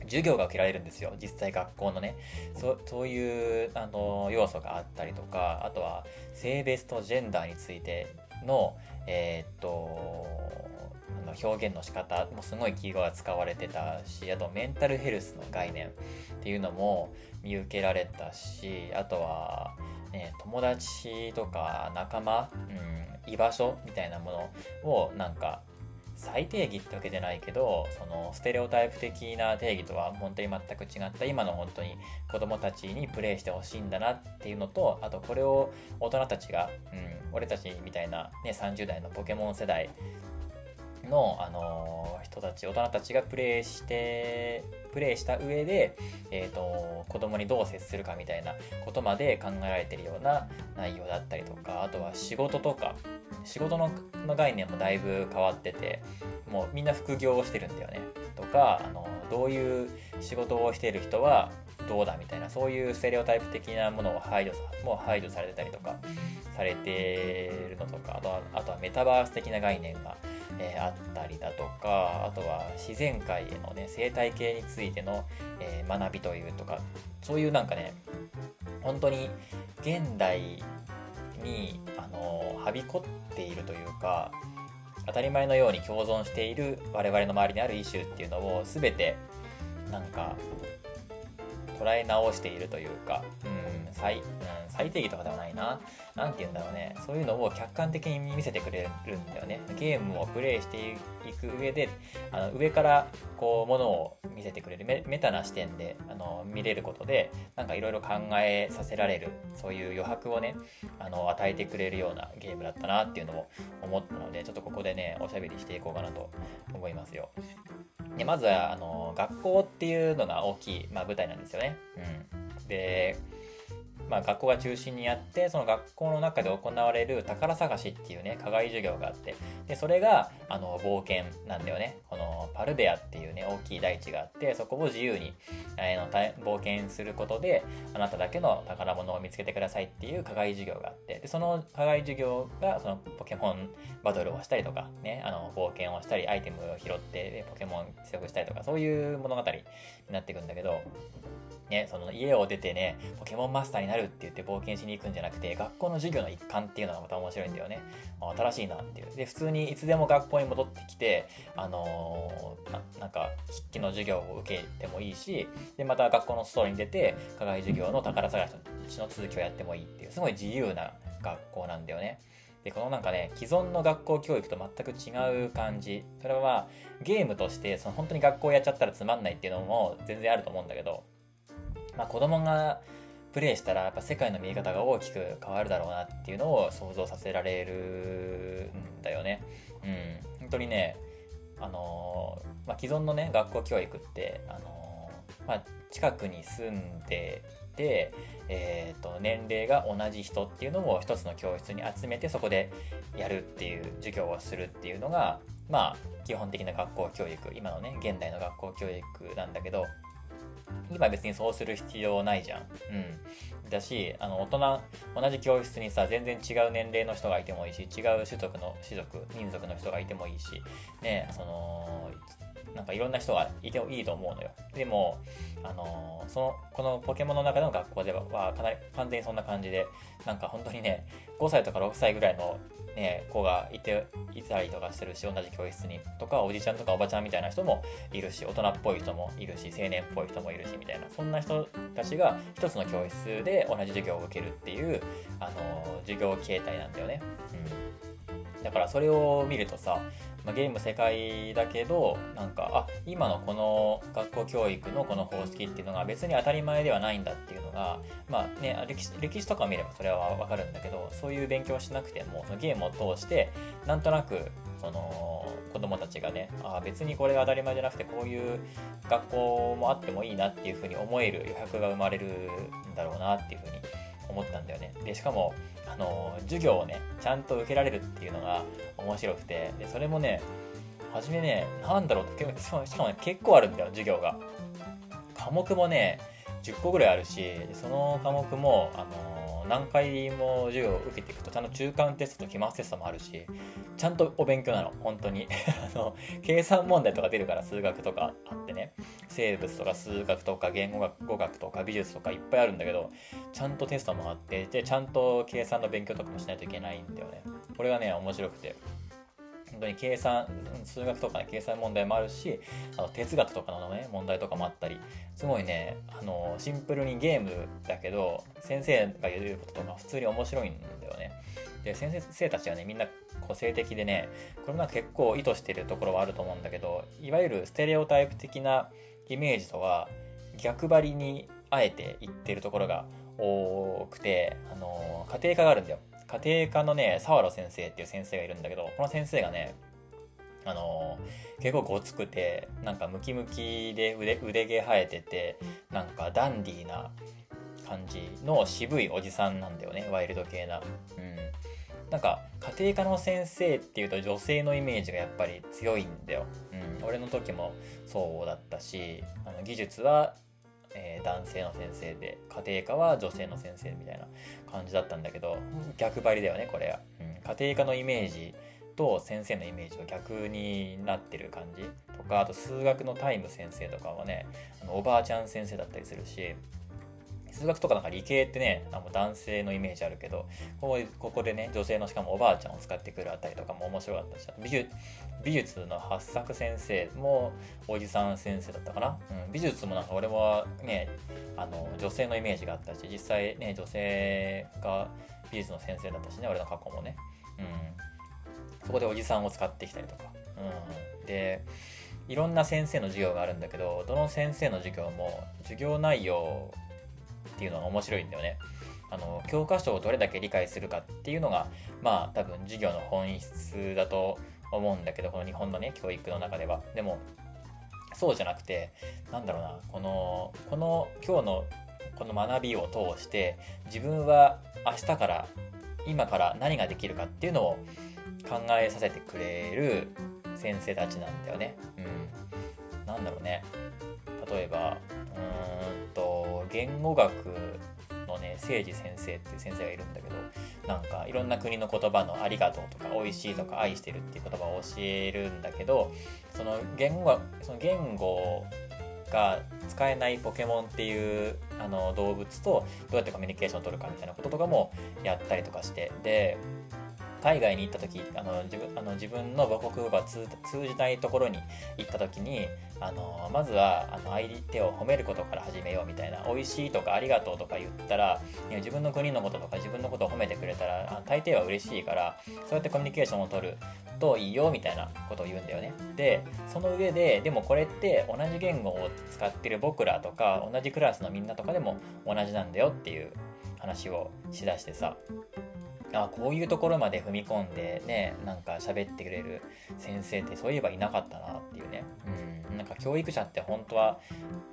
授業が受けられるんですよ。実際学校のね。そそういうあの要素があったりとかあとは性別とジェンダーについてのえー、っとの表現の仕方もすごいキーワードが使われてたしあとメンタルヘルスの概念っていうのも見受けられたしあとは、ね、友達とか仲間、うん、居場所みたいなものをなんか再定義ってわけじゃないけどそのステレオタイプ的な定義とは本当に全く違った今の本当に子供たちにプレイしてほしいんだなっていうのとあとこれを大人たちが、うん、俺たちみたいな、ね、30代のポケモン世代の、あの人たち、大人たちがプレイして、プレイした上で、えっ、ー、と、子供にどう接するかみたいなことまで考えられてるような内容だったりとか、あとは仕事とか、仕事のの概念もだいぶ変わってて、もうみんな副業をしてるんだよね。とか、あの、どういう仕事をしている人はどうだみたいな、そういうステレオタイプ的なものを排除さ、もう排除されてたりとか、されてるのとか、あとは、あとはメタバース的な概念がえー、あったりだとかあとは自然界へのね生態系についての、えー、学びというとかそういうなんかね本当に現代に、あの、はびこっているというか当たり前のように共存している我々の周りにあるイシューっていうのを全てなんか捉え直しているというか、うん、再、うん、最低限とかではないな。なんて言うんだろうね。そういうのを客観的に見せてくれるんだよね。ゲームをプレイしていく上で、あの上からこう、ものを見せてくれるメメタな視点であの見れることで、なんかいろいろ考えさせられる、そういう余白をね、あの与えてくれるようなゲームだったなっていうのを思ったので、ちょっとここでね、おしゃべりしていこうかなと思いますよ。でまずはあの学校っていうのが大きい、まあ、舞台なんですよね。うん、でまあ、学校が中心にあってその学校の中で行われる宝探しっていうね課外授業があってでそれがあの冒険なんだよね。このパルデアっていうね大きい大地があってそこを自由に、えー、の冒険することであなただけの宝物を見つけてくださいっていう課外授業があってでその課外授業がそのポケモンバトルをしたりとかねあの冒険をしたりアイテムを拾ってポケモン強くしたりとかそういう物語になっていくんだけどね、その家を出てね、ポケモンマスターになるって言って冒険しに行くんじゃなくて、学校の授業の一環っていうのがまた面白いんだよね。新しいなっていう。で、普通にいつでも学校に戻ってきて、あのー、なんか、筆記の授業を受けてもいいし、で、また学校の外に出て、課外授業の宝探しの続きをやってもいいっていう、すごい自由な学校なんだよね。で、このなんかね、既存の学校教育と全く違う感じ。それは、ゲームとして、その本当に学校やっちゃったらつまんないっていうのも全然あると思うんだけど、まあ、子供がプレイしたらやっぱ世界の見え方が大きく変わるだろうなっていうのを想像させられるんだよね。うん。本当にね、あのー、まあ、既存のね、学校教育って、あのー、まあ、近くに住んでて、えーと、年齢が同じ人っていうのを一つの教室に集めてそこでやるっていう授業をするっていうのがまあ基本的な学校教育今のね現代の学校教育なんだけど今別にそうする必要ないじゃん。うん。だし、あの、大人、同じ教室にさ、全然違う年齢の人がいてもいいし、違う種族の、種族、民族の人がいてもいいし、ね、その、なんかいろんな人がいてもいいと思うのよ。でも、あのその、このポケモンの中の学校では、かなり完全にそんな感じで、なんか本当にね、5歳とか6歳ぐらいのね、子がいて、いたりとかしてるし、同じ教室に。とか、おじちゃんとかおばちゃんみたいな人もいるし、大人っぽい人もいるし、青年っぽい人もいるし、みたいな。そんな人たちが一つの教室で同じ授業を受けるっていう、あの、授業形態なんだよね。うん。だからそれを見るとさ、まあ、ゲーム世界だけどなんかあ今のこの学校教育のこの方式っていうのが別に当たり前ではないんだっていうのがまあね歴史歴史とかを見ればそれはわかるんだけどそういう勉強しなくてもそのゲームを通してなんとなくその子供たちがねあ別にこれが当たり前じゃなくてこういう学校もあってもいいなっていうふうに思える余白が生まれるんだろうなっていうふうに思ったんだよね。でしかもあの授業をねちゃんと受けられるっていうのが面白くてでそれもね初めね何だろうって しかもね結構あるんだよ授業が。科目もね10個ぐらいあるしその科目もあの何回も授業を受けていくとちゃんと中間テストと期末テストもあるしちゃんとお勉強なの本当に。あの計算問題とか出るから数学とかあってね。生物とか数学とか言語学語学とか美術とかいっぱいあるんだけどちゃんとテストもあってでちゃんと計算の勉強とかもしないといけないんだよね。これがね面白くて。本当に計算数学とかね計算問題もあるしあの哲学とかのね問題とかもあったりすごいねあのシンプルにゲームだけど先生が言うこととか普通に面白いんだよね。で先生たちはねみんな個性的でねこれも結構意図してるところはあると思うんだけどいわゆるステレオタイプ的なイメージとは逆張りにあえて言ってるところが多くてあの家庭科があるんだよ。家庭科のね、沢野先生っていう先生がいるんだけど、この先生がね、あのー、結構ごつくて、なんかムキムキで腕腕毛生えてて、なんかダンディーな感じの渋いおじさんなんだよね、ワイルド系な。うん。なんか、家庭科の先生っていうと女性のイメージがやっぱり強いんだよ。うん。俺の時もそうだったし、あの技術はえー、男性の先生で家庭科は女性の先生みたいな感じだったんだけど逆張りだよねこれは、うん、家庭科のイメージと先生のイメージの逆になってる感じとかあと数学のタイム先生とかはねあのおばあちゃん先生だったりするし数学とかなんか理系ってねあの男性のイメージあるけどここでね女性のしかもおばあちゃんを使ってくるあたりとかも面白かったし美術美術の八作先生もおじさん先生だったかな、うん、美術もなんか俺はねあの女性のイメージがあったし実際ね女性が美術の先生だったしね俺の過去もね、うん、そこでおじさんを使ってきたりとか、うん、でいろんな先生の授業があるんだけどどの先生の授業も授業内容っていうのが面白いんだよね。あの教科書をどれだけ理解するかっていうのがまあ多分授業の本質だと思うんだけどこの日本のね教育の中では。でもそうじゃなくてなんだろうなこのこの今日のこの学びを通して自分は明日から今から何ができるかっていうのを考えさせてくれる先生たちなんだよね。うん。なんだろうね。例えば、うーんと、言語学のね、誠治先生っていう先生がいるんだけど、なんかいろんな国の言葉のありがとうとか美味しいとか愛してるっていう言葉を教えるんだけど、その言語その言語が使えないポケモンっていうあの動物とどうやってコミュニケーションを取るかみたいなこととかもやったりとかしてで海外に行った時あの自分あの自分の母国語が通じないところに行った時にあのまずはあの相手を褒めることから始めようみたいな美味しいとかありがとうとか言ったら自分の国のこととか自分のことを褒めてくれたら大抵は嬉しいからそうやってコミュニケーションを取るといいよみたいなことを言うんだよね。でその上ででもこれって同じ言語を使ってる僕らとか同じクラスのみんなとかでも同じなんだよっていう話をしだしてさ。あこういうところまで踏み込んでねなんか喋ってくれる先生ってそういえばいなかったなっていうね。うん。なんか教育者って本当は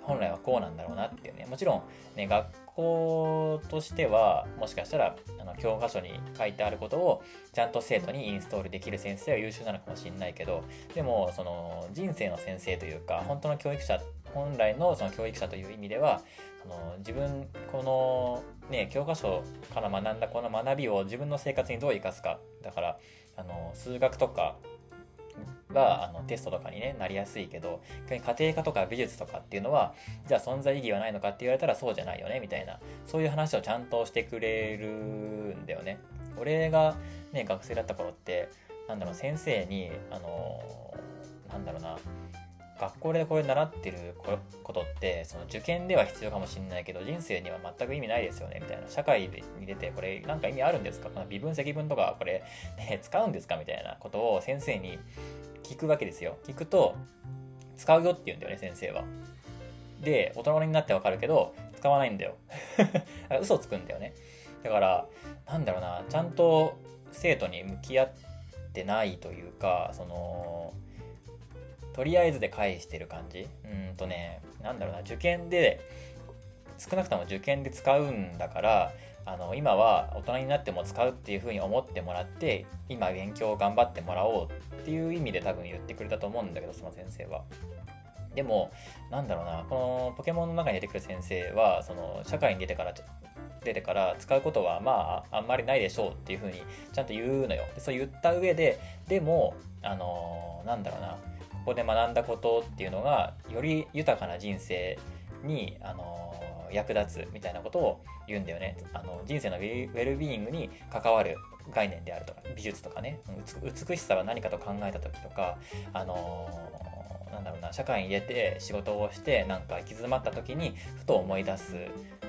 本来はこうなんだろうなっていうね。もちろんね学校としてはもしかしたらあの教科書に書いてあることをちゃんと生徒にインストールできる先生は優秀なのかもしれないけどでもその人生の先生というか本当の教育者本来のその教育者という意味ではその自分このね教科書から学んだこの学びを自分の生活にどう生かすかだからあの数学とかはあのテストとかに、ね、なりやすいけど逆に家庭科とか美術とかっていうのはじゃあ存在意義はないのかって言われたらそうじゃないよねみたいなそういう話をちゃんとしてくれるんだよね。俺が、ね、学生だった頃ってなんだろう先生にあのなんだろうな学校でこれ習ってることってその受験では必要かもしれないけど人生には全く意味ないですよねみたいな社会に出てこれなんか意味あるんですか？この微分積分とかこれ、ね、使うんですか？みたいなことを先生に聞くわけですよ。聞くと使うよって言うんだよね先生は。で大人になってわかるけど使わないんだよ。嘘つくんだよね。だからなんだろうなちゃんと生徒に向き合ってないというかそのとりあえずで返してる感じ？うんとねなんだろうな受験で少なくとも受験で使うんだからあの今は大人になっても使うっていうふうに思ってもらって今勉強を頑張ってもらおうっていう意味で多分言ってくれたと思うんだけどその先生は。でもなんだろうなこのポケモンの中に出てくる先生はその社会に出てから出てから使うことはまああんまりないでしょうっていうふうにちゃんと言うのよ。でそう言った上ででもあのなんだろうなこで学んだことっていうのがより豊かな人生に、あの役立つみたいなことを言うんだよね。あの人生のウェルビーイングに関わる概念であるとか美術とかね。美しさは何かと考えた時とか、あのなんだろうな社会に出て仕事をしてなんか行き詰まった時にふと思い出す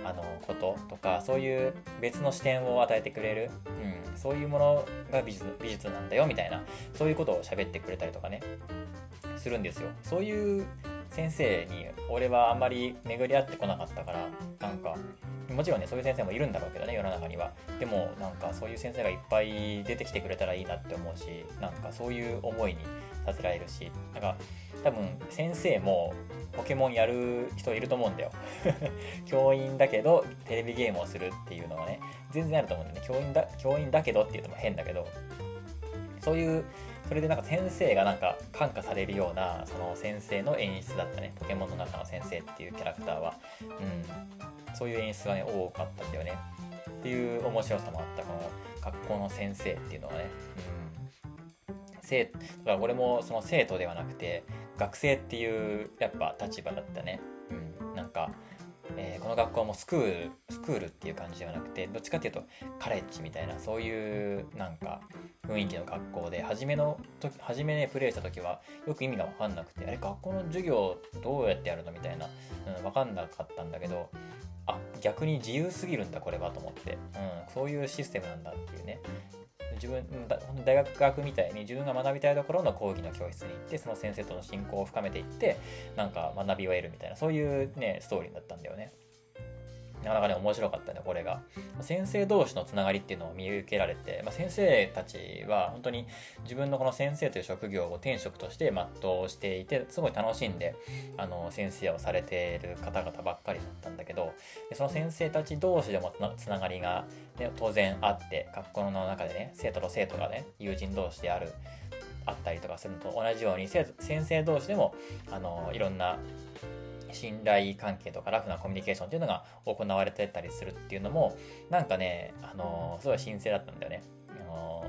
あのこととかそういう別の視点を与えてくれる、うん、そういうものが美術美術なんだよみたいな。そういうことを喋ってくれたりとかね。するんですよ。そういう先生に俺はあんまり巡り合ってこなかったからなんかもちろんねそういう先生もいるんだろうけどね世の中には。でもなんかそういう先生がいっぱい出てきてくれたらいいなって思うしなんかそういう思いにさせられるしなんか多分先生もポケモンやる人いると思うんだよ。教員だけどテレビゲームをするっていうのはね全然あると思うんだよね。教員だ教員だけどっていうのも変だけどそういうそれでなんか先生がなんか感化されるようなその先生の演出だったね。ポケモンの中の先生っていうキャラクターは、うん、そういう演出がね多かったんだよね。っていう面白さもあった。この学校の先生っていうのはね、うん、生だから俺もその生徒ではなくて学生っていうやっぱ立場だったね、うん、なんかえーこの学校もスクールスクールっていう感じではなくてどっちかっていうとカレッジみたいなそういうなんか雰囲気の学校で初めの時初めねプレイした時はよく意味が分かんなくてあれ学校の授業どうやってやるのみたいな、うん、分かんなかったんだけどあ逆に自由すぎるんだこれはと思って、うん、そういうシステムなんだっていうね。自分大学学みたいに自分が学びたいところの講義の教室に行ってその先生との親交を深めていってなんか学びを得るみたいなそういうねストーリーだったんだよね。なかなかね面白かったねこれが。先生同士のつながりっていうのを見受けられて、まあ、先生たちは本当に自分のこの先生という職業を天職として全うしていてすごい楽しんであの先生をされている方々ばっかりだったんだけどその先生たち同士でもつながりが、ね、当然あって学校の中でね生徒と生徒がね友人同士であるあったりとかするのと同じように先生同士でもあのいろんな信頼関係とかラフなコミュニケーションっていうのが行われてたりするっていうのもなんかねあのすごい神聖だったんだよね。あの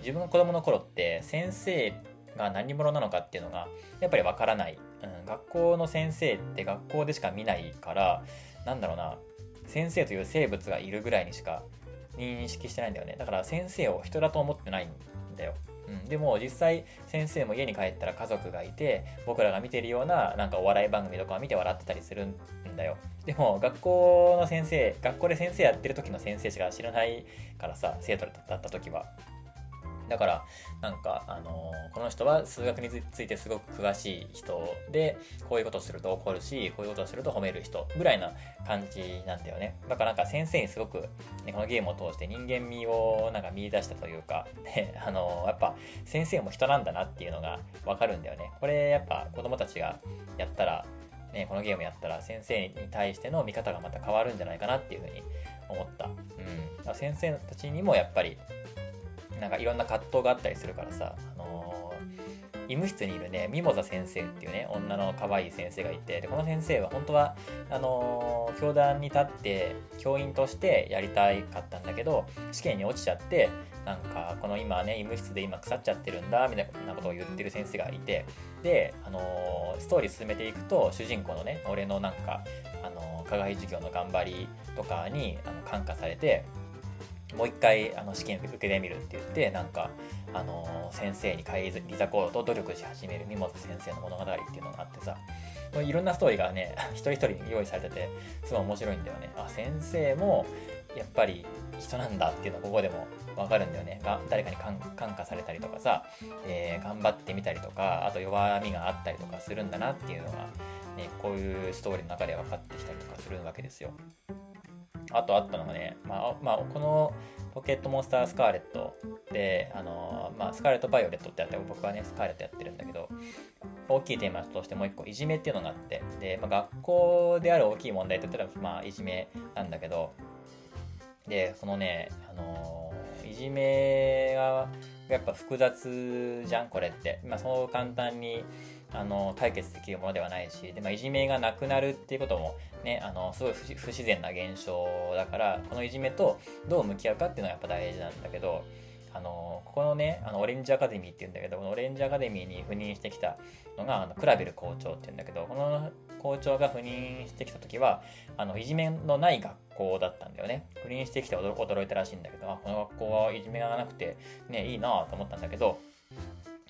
自分が子供の頃って先生が何者なのかっていうのがやっぱりわからない、うん、学校の先生って学校でしか見ないからなんだろうな。先生という生物がいるぐらいにしか認識してないんだよね。だから先生を人だと思ってないんだよ。うん、でも実際先生も家に帰ったら家族がいて僕らが見てるようななんかお笑い番組とかを見て笑ってたりするんだよ。でも学校の先生学校で先生やってる時の先生しか知らないからさ生徒だった時は。だからなんか、あのーこの人は数学についてすごく詳しい人でこういうことをすると怒るしこういうことをすると褒める人ぐらいな感じなんだよね。だからなんか先生にすごく、ね、このゲームを通して人間味をなんか見出したというか、ねあのーやっぱ先生も人なんだなっていうのがわかるんだよね。これやっぱ子供たちがやったらね、このゲームやったら先生に対しての見方がまた変わるんじゃないかなっていうふうに思った。うん、先生たちにもやっぱりなんかいろんな葛藤があったりするからさ、あのー医務室にいるねミモザ先生っていうね女の可愛い先生がいてでこの先生は本当はあのー教壇に立って教員としてやりたかったんだけど試験に落ちちゃってなんかこの今ね医務室で今腐っちゃってるんだみたいなことを言ってる先生がいてで、あのーストーリー進めていくと主人公のね俺のなんか、あの課外授業の頑張りとかにあの感化されてもう一回あの試験受けてみるって言ってなんか、あの先生に返り咲こうと努力し始めるミモザ先生の物語っていうのがあってさいろんなストーリーがね 一人一人用意されててすごい面白いんだよね。あ先生もやっぱり人なんだっていうのここでも分かるんだよね。が誰かに感感化されたりとかさ、えー頑張ってみたりとかあと弱みがあったりとかするんだなっていうのが、ね、こういうストーリーの中で分かってきたりとかするわけですよ。あとあったのがね、まあ、まあ、このポケットモンスタースカーレットで、あのまあ、スカーレット・バイオレットってやって僕はねスカーレットやってるんだけど大きいテーマとしてもう一個いじめっていうのがあってで、まあ、学校である大きい問題って言ったら、まあ、いじめなんだけどでそのね、あのいじめがやっぱ複雑じゃんこれって、まあ、そう簡単にあの解決できるものではないしで、まあ、いじめがなくなるっていうこともねあのすごい不自不自然な現象だからこのいじめとどう向き合うかっていうのはやっぱ大事なんだけどあのここのねあのオレンジアカデミーっていうんだけどこのオレンジアカデミーに赴任してきたのがあのクラベル校長っていうんだけどこの校長が赴任してきた時はあのいじめのない学校だったんだよね。赴任してきて驚いたらしいんだけどあこの学校はいじめがなくてねいいなと思ったんだけど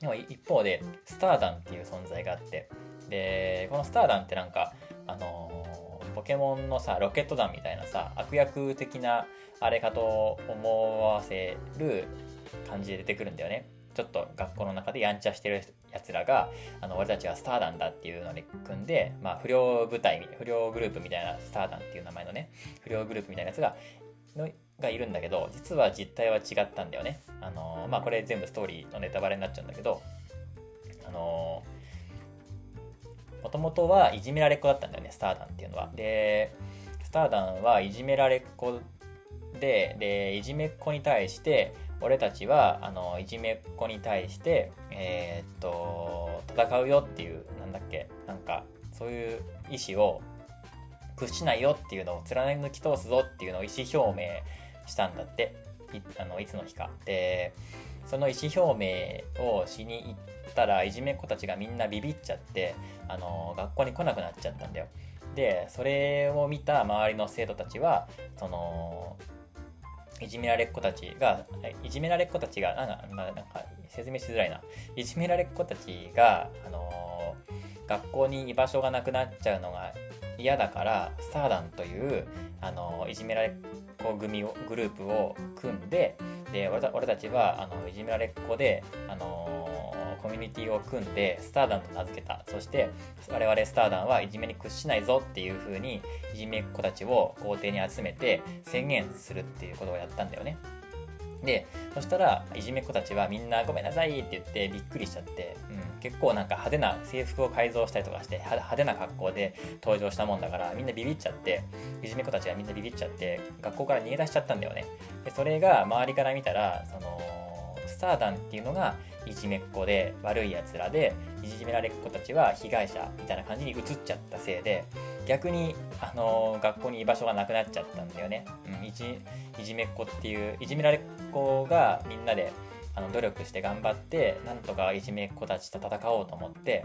でも一方でスターダンっていう存在があってでこのスターダンってなんかあのーポケモンのさロケット弾みたいなさ悪役的なあれかと思わせる感じで出てくるんだよね。ちょっと学校の中でやんちゃしてるやつらがあの俺たちはスターダンだっていうので組んで、まあ、不良部隊不良グループみたいなスターダンっていう名前のね不良グループみたいなやつがのがいるんだけど実は実態は違ったんだよね。あのーまあこれ全部ストーリーのネタバレになっちゃうんだけどあのもともとはいじめられっ子だったんだよねスターダンっていうのは。でスターダンはいじめられっ子ででいじめっ子に対して俺たちはあのいじめっ子に対してえーっと戦うよっていうなんだっけなんかそういう意思を屈しないよっていうのを貫き通すぞっていうのを意思表明したんだって。いあのいつの日か。でその意思表明をしに行ったらいじめっ子たちがみんなビビっちゃってあの学校に来なくなっちゃったんだよ。でそれを見た周りの生徒たちはそのいじめられっ子たちがいじめられっ子たちがなんかなんか説明しづらいな。いじめられっ子たちが、あの、学校に居場所がなくなっちゃうのが嫌だからスターダンという、あの、いじめられっ子組をグループを組んでで俺たちはあのいじめられっ子で、あのコミュニティを組んでスターダンと名付けた。そして我々スターダンはいじめに屈しないぞっていう風にいじめっ子たちを校庭に集めて宣言するっていうことをやったんだよね。でそしたらいじめっ子たちはみんなごめんなさいって言ってびっくりしちゃって、うん、結構なんか派手な制服を改造したりとかして派手な格好で登場したもんだからみんなビビっちゃっていじめっ子たちはみんなビビっちゃって学校から逃げ出しちゃったんだよね。でそれが周りから見たらそのスターダンっていうのがいじめっ子で悪いやつらでいじめられっ子たちは被害者みたいな感じに移っちゃったせいで逆に、あの、学校に居場所がなくなっちゃったんだよね、うん、いじいじめっ子っていういじめられっ子がみんなであの努力して頑張ってなんとかいじめっ子たちと戦おうと思って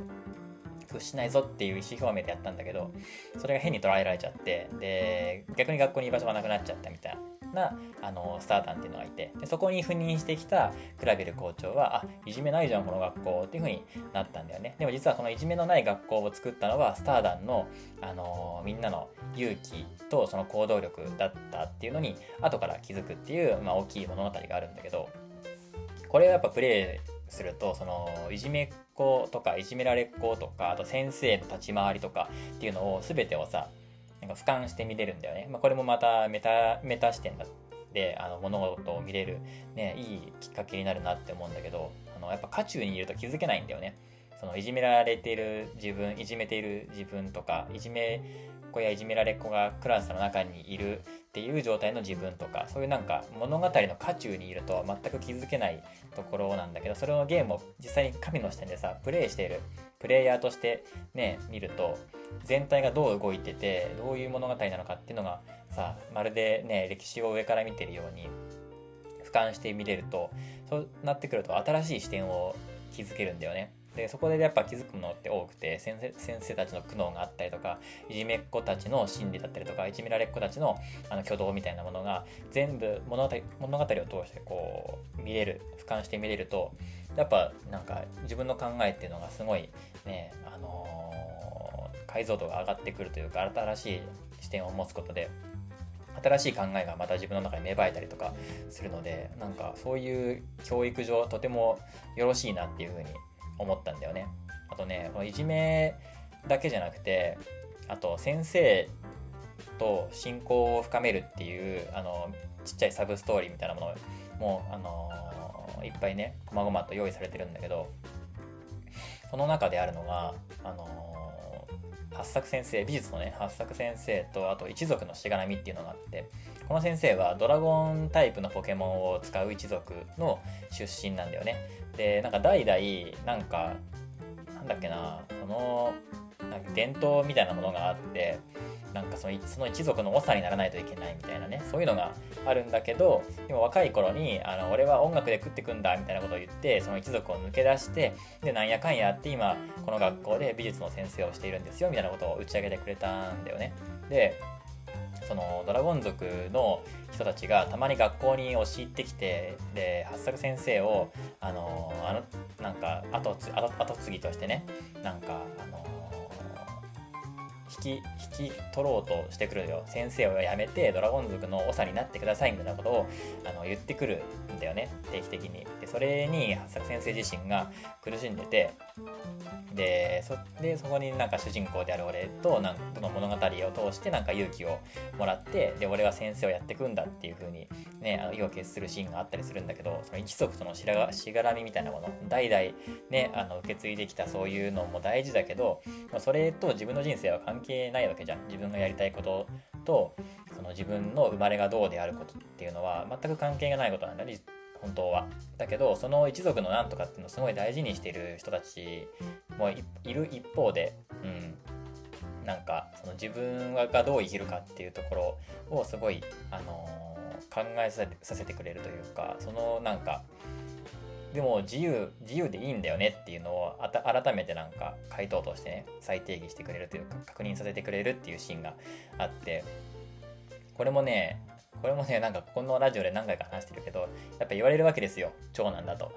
屈しないぞっていう意思表明でやったんだけどそれが変に捉えられちゃってで逆に学校に居場所がなくなっちゃったみたいなあのスタータンっていうのがいてでそこに赴任してきたクラベル校長はあいじめないじゃんこの学校っていう風になったんだよね。でも実はこのいじめのない学校を作ったのはスターダンの、あのみんなの勇気とその行動力だったっていうのに後から気づくっていう、まあ、大きい物語があるんだけどこれはやっぱプレイするとそのいじめっ子とかいじめられっ子とかあと先生の立ち回りとかっていうのを全てをさか俯瞰して見れるんだよね。まあ、これもまたメタ、メタ視点だで、あの、物事を見れる、ね、いいきっかけになるなって思うんだけど、あの、やっぱ渦中にいると気づけないんだよね。その、いじめられている自分、いじめている自分とか、いじめ子やいじめられっ子がクラスの中にいるっていう状態の自分とか、そういうなんか物語の渦中にいると全く気づけないところなんだけど、それをゲームを実際に神の視点でさ、プレイしているプレイヤーとしてね、見ると、全体がどう動いててどういう物語なのかっていうのがさまるでね歴史を上から見てるように俯瞰して見れるとそうなってくると新しい視点を築けるんだよね。でそこでやっぱ気づくものって多くて先生先生たちの苦悩があったりとかいじめっ子たちの心理だったりとかいじめられっ子たちのあの挙動みたいなものが全部物語物語を通してこう見れる俯瞰して見れるとやっぱなんか自分の考えっていうのがすごいねあのー解像度が上がってくるというか新しい視点を持つことで新しい考えがまた自分の中に芽生えたりとかするのでなんかそういう教育上とてもよろしいなっていうふうに思ったんだよね。あとねこのいじめだけじゃなくてあと先生と親交を深めるっていうあのちっちゃいサブストーリーみたいなものもあのいっぱいね細々と用意されてるんだけどその中であるのがあの八作先生美術のね八作先生とあと一族のしがらみっていうのがあってこの先生はドラゴンタイプのポケモンを使う一族の出身なんだよね。でなんか代々なんかなんだっけなそのなんか伝統みたいなものがあってなんかそのその一族の長にならないといけないみたいなねそういうのがあるんだけど今若い頃にあの俺は音楽で食ってくんだみたいなことを言ってその一族を抜け出してでなんやかんやって今この学校で美術の先生をしているんですよみたいなことを打ち上げてくれたんだよね。でそのドラゴン族の人たちがたまに学校に押し入ってきてで八作先生をあのあのなんか後後継ぎとしてねなんかあの引き、引き取ろうとしてくるよ。先生を辞めてドラゴン族の長になってくださいみたいなことをあの言ってくるんだよね。定期的に。で、それに八作先生自身が苦しんでて、で、そでそこになんか主人公である俺となんこの物語を通してなんか勇気をもらって、で、俺は先生をやってくんだっていう風にね、あの意を決するシーンがあったりするんだけど、その一族とのしがしがらみみたいなもの、代々ね、あの受け継いできたそういうのも大事だけど、それと自分の人生は関係ないわけじゃん。自分がやりたいこととその自分の生まれがどうであることっていうのは全く関係がないことなんだね。本当は。だけどその一族のなんとかっていうのをすごい大事にしている人たちもいる一方でうん。なんかその自分がどう生きるかっていうところをすごい、あのー、考えさせてくれるというかそのなんかでも自由自由でいいんだよねっていうのを改めてなんか回答としてね再定義してくれるというか確認させてくれるっていうシーンがあってこれもねこれもね、なんかこのラジオで何回か話してるけど、やっぱ言われるわけですよ。長男だと。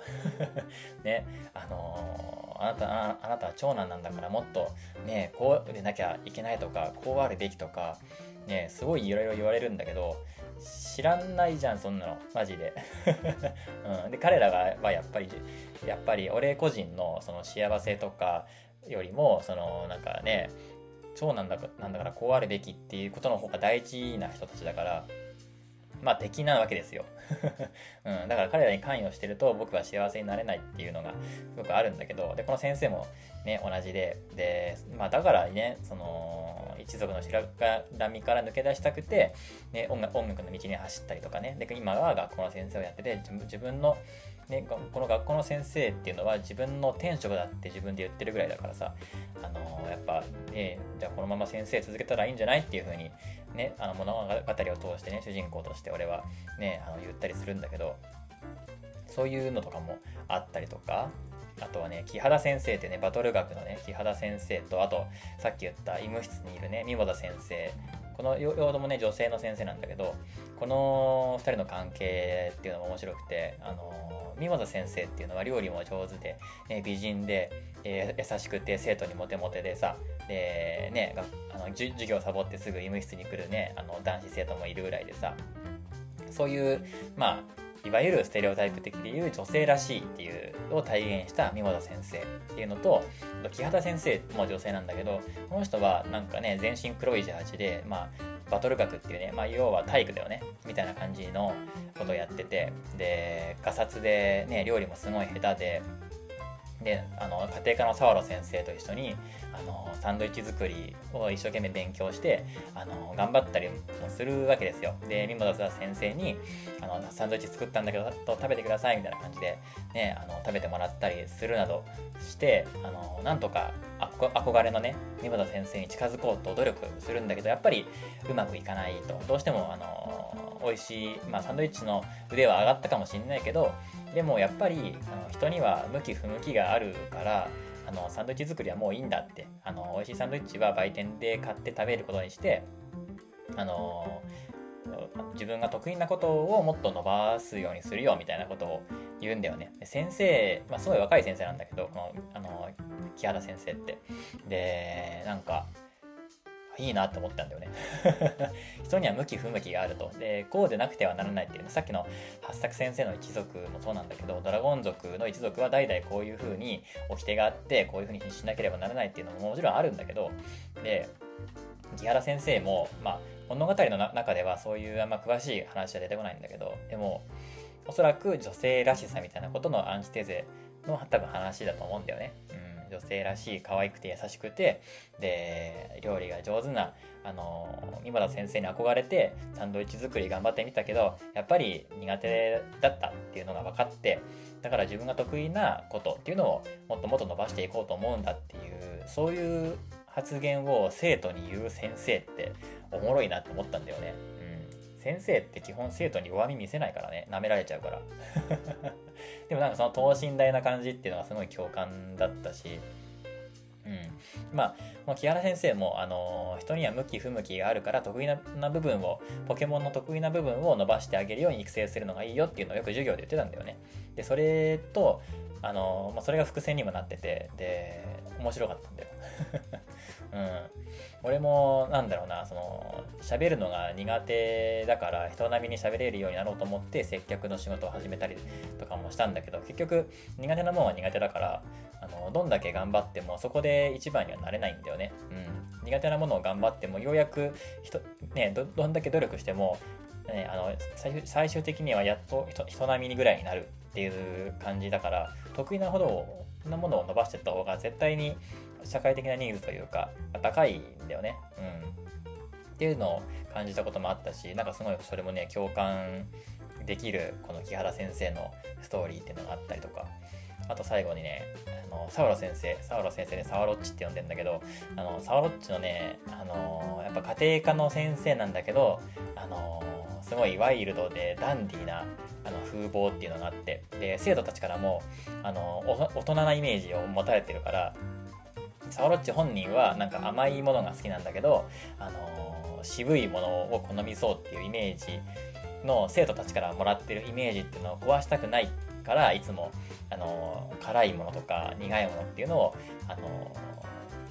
ね、あのー、あなたあ、あなたは長男なんだからもっとね、こうでなきゃいけないとか、こうあるべきとか、ね、すごいいろいろ言われるんだけど、知らないじゃん、そんなの。マジで。うん、で、彼らがはやっぱり、やっぱり俺個人のその幸せとかよりも、そのなんかね、長男だなんだからこうあるべきっていうことの方が大事な人たちだから、まあ敵なわけですよ、うん、だから彼らに関与してると僕は幸せになれないっていうのがすごくあるんだけどでこの先生もね同じでで、まあ、だからねその一族の白みから抜け出したくて、ね、音楽音楽の道に走ったりとかね。で今は学校の先生をやってて自分のね、この学校の先生っていうのは自分の天職だって自分で言ってるぐらいだからさ、あのー、やっぱ、ね、じゃあこのまま先生続けたらいいんじゃないっていうふうに、ね、あの物語を通してね、主人公として俺はね、あの言ったりするんだけど、そういうのとかもあったりとか、あとはね、木原先生ってね、バトル学のね、木原先生と、あと、さっき言った医務室にいるね、三本田先生この用語もね女性の先生なんだけどこの2人の関係っていうのも面白くてあの三本先生っていうのは料理も上手で、ね、美人で、えー、優しくて生徒にモテモテでさでねあの授業サボってすぐ医務室に来るねあの男子生徒もいるぐらいでさそういうまあいわゆるステレオタイプ的でいう女性らしいっていうを体現した三本先生っていうのと木畑先生も女性なんだけどこの人はなんかね全身黒いジャージでまあバトル学っていうね、まあ、要は体育だよねみたいな感じのことをやっててでガサツでね料理もすごい下手でであの家庭科の沢野先生と一緒にあのサンドイッチ作りを一生懸命勉強してあの頑張ったりもするわけですよ。で三本田先生にあのサンドイッチ作ったんだけど食べてくださいみたいな感じで、ね、あの食べてもらったりするなどしてあのなんとか憧れのね三本田先生に近づこうと努力するんだけどやっぱりうまくいかないと。どうしてもあの美味しい、まあ、サンドイッチの腕は上がったかもしれないけどでもやっぱりあの人には向き不向きがあるからのサンドイッチ作りはもういいんだってあの美味しいサンドイッチは売店で買って食べることにしてあの自分が得意なことをもっと伸ばすようにするよみたいなことを言うんだよね。先生、まあ、すごい若い先生なんだけど、このあの木原先生って。で、なんか、いいなって思ったんだよね 人には向き不向きがあると。で、こうでなくてはならないっていうね、さっきの八作先生の一族もそうなんだけど、ドラゴン族の一族は代々こういう風に掟があって、こういう風にしなければならないっていうのももちろんあるんだけど、で、木原先生も、まあ、物語の中ではそういうあんま詳しい話は出てこないんだけど、でも、おそらく女性らしさみたいなことのアンチテーゼの多分話だと思うんだよね。うん女性らしい可愛くて優しくてで料理が上手なあの三村先生に憧れてサンドイッチ作り頑張ってみたけどやっぱり苦手だったっていうのが分かってだから自分が得意なことっていうのをもっともっと伸ばしていこうと思うんだっていうそういう発言を生徒に言う先生っておもろいなって思ったんだよね。先生って基本生徒に弱み見せないからね舐められちゃうから でもなんかその等身大な感じっていうのがすごい共感だったし、うん。まあ、木原先生も、あの、人には向き不向きがあるから得意な部分を、ポケモンの得意な部分を伸ばしてあげるように育成するのがいいよっていうのをよく授業で言ってたんだよね。で、それと、あの、まあ、それが伏線にもなってて、で、面白かったんだよ。うん。俺も、なんだろうな、その、喋るのが苦手だから、人並みに喋れるようになろうと思って、接客の仕事を始めたりとかもしたんだけど、結局、苦手なもんは苦手だから、あの、どんだけ頑張っても、そこで一番にはなれないんだよね。うん。苦手なものを頑張っても、ようやく人、ね、ど、どんだけ努力しても、ね、あの最終的にはやっと人並みにぐらいになるっていう感じだから得意なほどなものを伸ばしていった方が絶対に社会的なニーズというか高いんだよね。うん。っていうのを感じたこともあったし、なんかすごいそれもね、共感できるこの木原先生のストーリーっていうのがあったりとか、あと最後にね、あの、沢呂先生、沢呂先生でね、沢ロッチって呼んでんだけど、あの、沢ロッチのね、あの、やっぱ家庭科の先生なんだけど、あの、すごいワイルドでダンディーなあの風貌っていうのがあってで生徒たちからもあの大人なイメージを持たれてるからサワロッチ本人はなんか甘いものが好きなんだけど、あの渋いものを好みそうっていうイメージの生徒たちからもらってるイメージっていうのを壊したくないからいつも、あの辛いものとか苦いものっていうのを、あの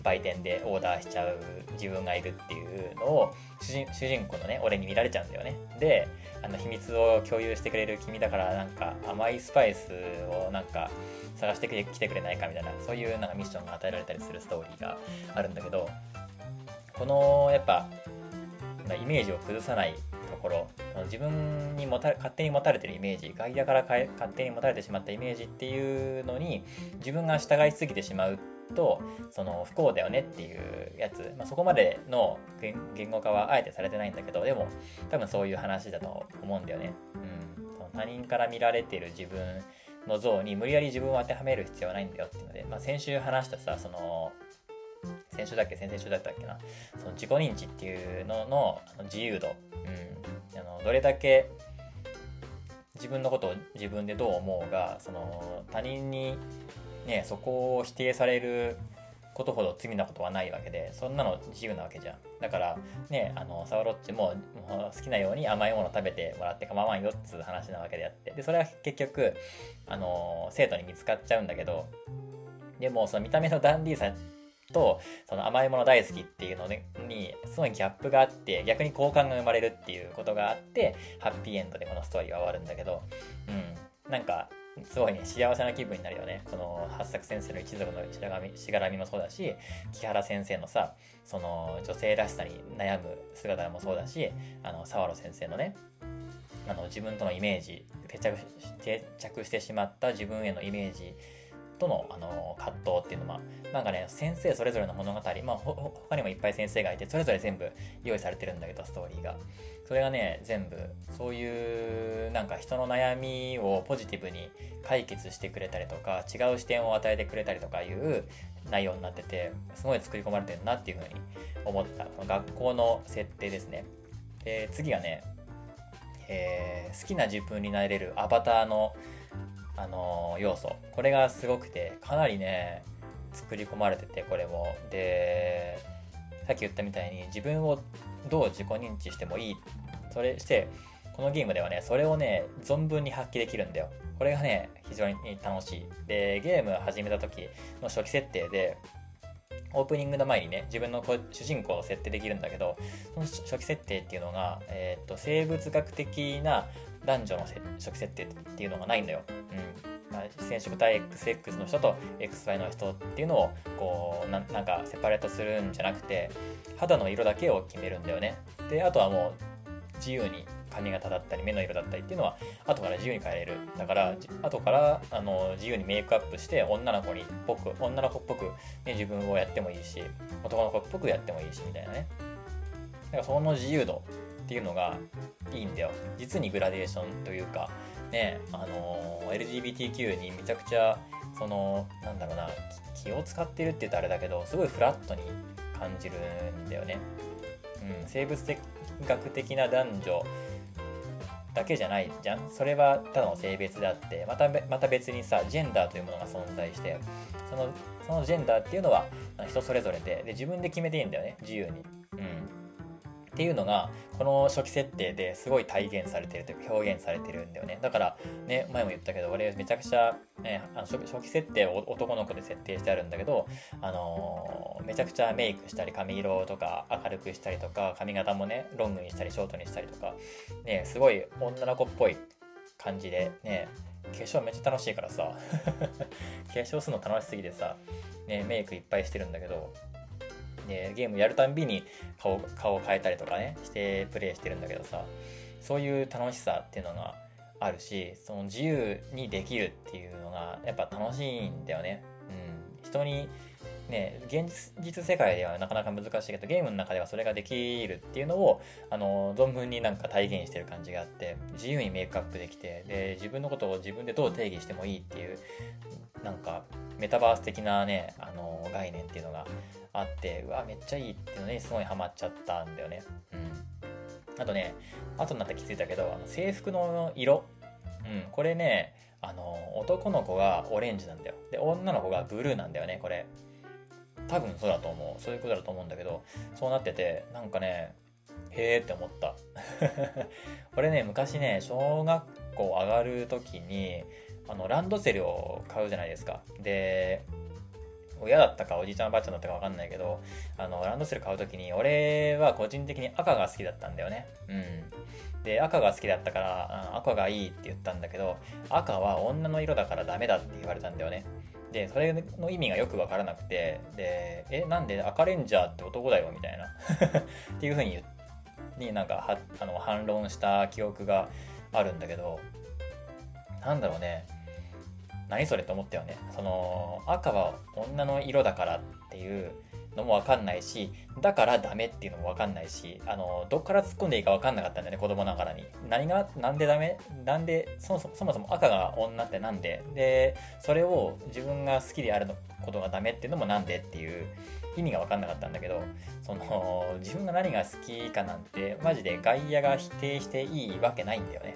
売店でオーダーしちゃう自分がいるっていうのを主人公のね俺に見られちゃうんだよね。であの秘密を共有してくれる君だからなんか甘いスパイスをなんか探してきてくれないかみたいなそういうなんかミッションが与えられたりするストーリーがあるんだけどこのやっぱイメージを崩さないころ自分に持た勝手に持たれてるイメージ外野から勝手に持たれてしまったイメージっていうのに自分が従いすぎてしまうとその不幸だよねっていうやつ、まあ、そこまでの言語化はあえてされてないんだけどでも多分そういう話だと思うんだよね。うん、その他人から見られてる自分の像に無理やり自分を当てはめる必要はないんだよっていうので、まあ、先週話したさその先週だっけ？先々週だったっけな？その自己認知っていうのの自由度、うん、あのどれだけ自分のことを自分でどう思うがその他人にねそこを否定されることほど罪なことはないわけでそんなの自由なわけじゃん。だからねあのサワロッチもも好きなように甘いもの食べてもらって構わんよっつう話なわけであって。でそれは結局あの生徒に見つかっちゃうんだけどでもその見た目のダンディーさとその甘いもの大好きっていうのにすごいギャップがあって逆に好感が生まれるっていうことがあってハッピーエンドでこのストーリーは終わるんだけどうんなんかすごいね、幸せな気分になるよね。この八作先生の一族のしがみしがらみもそうだし、木原先生のさ、その女性らしさに悩む姿もそうだし、あの、沢野先生のね、あの、自分とのイメージ、定着定着してしまった自分へのイメージとの、あの、葛藤っていうのは、なんかね、先生それぞれの物語、まあ、他にもいっぱい先生がいて、それぞれ全部用意されてるんだけど、ストーリーが。それがね全部そういうなんか人の悩みをポジティブに解決してくれたりとか違う視点を与えてくれたりとかいう内容になっててすごい作り込まれてるなっていうふうに思ったこの学校の設定ですねで次がね、えー、好きな自分になれるアバターの、あの、要素。これがすごくてかなりね作り込まれててこれも。でさっき言ったみたいに自分をどう自己認知してもいい。それしてこのゲームではねそれをね存分に発揮できるんだよ。これがね非常に楽しい。でゲーム始めた時の初期設定でオープニングの前にね自分の主人公を設定できるんだけどその初期設定っていうのが、えーと、生物学的な男女の初期設定っていうのがないんだよ、うん。まあ、染色体 XX の人と XY の人っていうのをこうなんかセパレートするんじゃなくて肌の色だけを決めるんだよね。であとはもう自由に髪型だったり目の色だったりっていうのは後から自由に変えれる。だから後からあの自由にメイクアップして女の子にっぽく女の子っぽく、ね、自分をやってもいいし男の子っぽくやってもいいしみたいなね。だからその自由度。っていうのがいいんだよ実にグラデーションというかねあの LGBTQ にめちゃくちゃそのなんだろうな気を使ってるって言うとあれだけどすごいフラットに感じるんだよね。うん、生物学的な男女だけじゃないじゃんそれはただの性別であってまたまた別にさジェンダーというものが存在してそのそのジェンダーっていうのは人それぞれでで自分で決めていいんだよね自由に。うんっていうのがこの初期設定ですごい体現されてるというか表現されてるんだよね。だからね前も言ったけど俺めちゃくちゃ、ね、あの初期設定を男の子で設定してあるんだけどあのー、めちゃくちゃメイクしたり髪色とか明るくしたりとか髪型もねロングにしたりショートにしたりとかねすごい女の子っぽい感じでね化粧めっちゃ楽しいからさ。化粧するの楽しすぎてさ、ね、メイクいっぱいしてるんだけどでゲームやるたんびに顔顔を変えたりとかねしてプレイしてるんだけどさそういう楽しさっていうのがあるしその自由にできるっていうのがやっぱ楽しいんだよね。うん、人にね、現実世界ではなかなか難しいけどゲームの中ではそれができるっていうのをあの存分になんか体現してる感じがあって自由にメイクアップできてで自分のことを自分でどう定義してもいいっていうなんかメタバース的なねあの概念っていうのがあってうわめっちゃいいっていうのにすごいハマっちゃったんだよね。うん、あとね後になって気づいたけどあの制服の色、うん、これねあの男の子がオレンジなんだよ。で女の子がブルーなんだよねこれ。多分そうだと思う。そういうことだと思うんだけどそうなっててなんかねへえって思った。俺ね昔ね小学校上がる時にあのランドセルを買うじゃないですか。で親だったかおじいちゃんおばあちゃんだったか分かんないけどあのランドセル買う時に俺は個人的に赤が好きだったんだよね。うん。で赤が好きだったから赤がいいって言ったんだけど赤は女の色だからダメだって言われたんだよね。でそれの意味がよく分からなくてでえなんで赤レンジャーって男だよみたいな。っていうふうに言になんかはあの反論した記憶があるんだけどなんだろうね。何それと思ったよね。その赤は女の色だからっていうのも分かんないしだからダメっていうのも分かんないしあのどっから突っ込んでいいか分かんなかったんだよね子供ながらに何がなんでダメ？なんでそもそもそもそも赤が女ってなんで？でそれを自分が好きであるのことがダメっていうのもなんでっていう意味が分かんなかったんだけどその自分が何が好きかなんてマジで外野が否定していいわけないんだよね。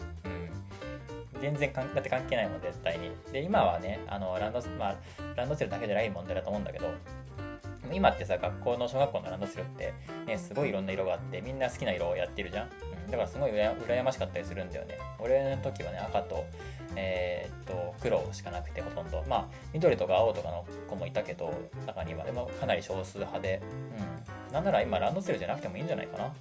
うん、全然だって関係ないもん絶対に。で今はねあのランド,、まあ、ランドセルだけじゃない問題だと思うんだけど今ってさ学校の小学校のランドセルって、ね、すごいいろんな色があってみんな好きな色をやってるじゃん、うん、だからすごい羨ましかったりするんだよね。俺の時はね赤とえー、っと黒しかなくてほとんど。まあ緑とか青とかの子もいたけど中には。でもかなり少数派で、うん、なんなら今ランドセルじゃなくてもいいんじゃないかな、うん、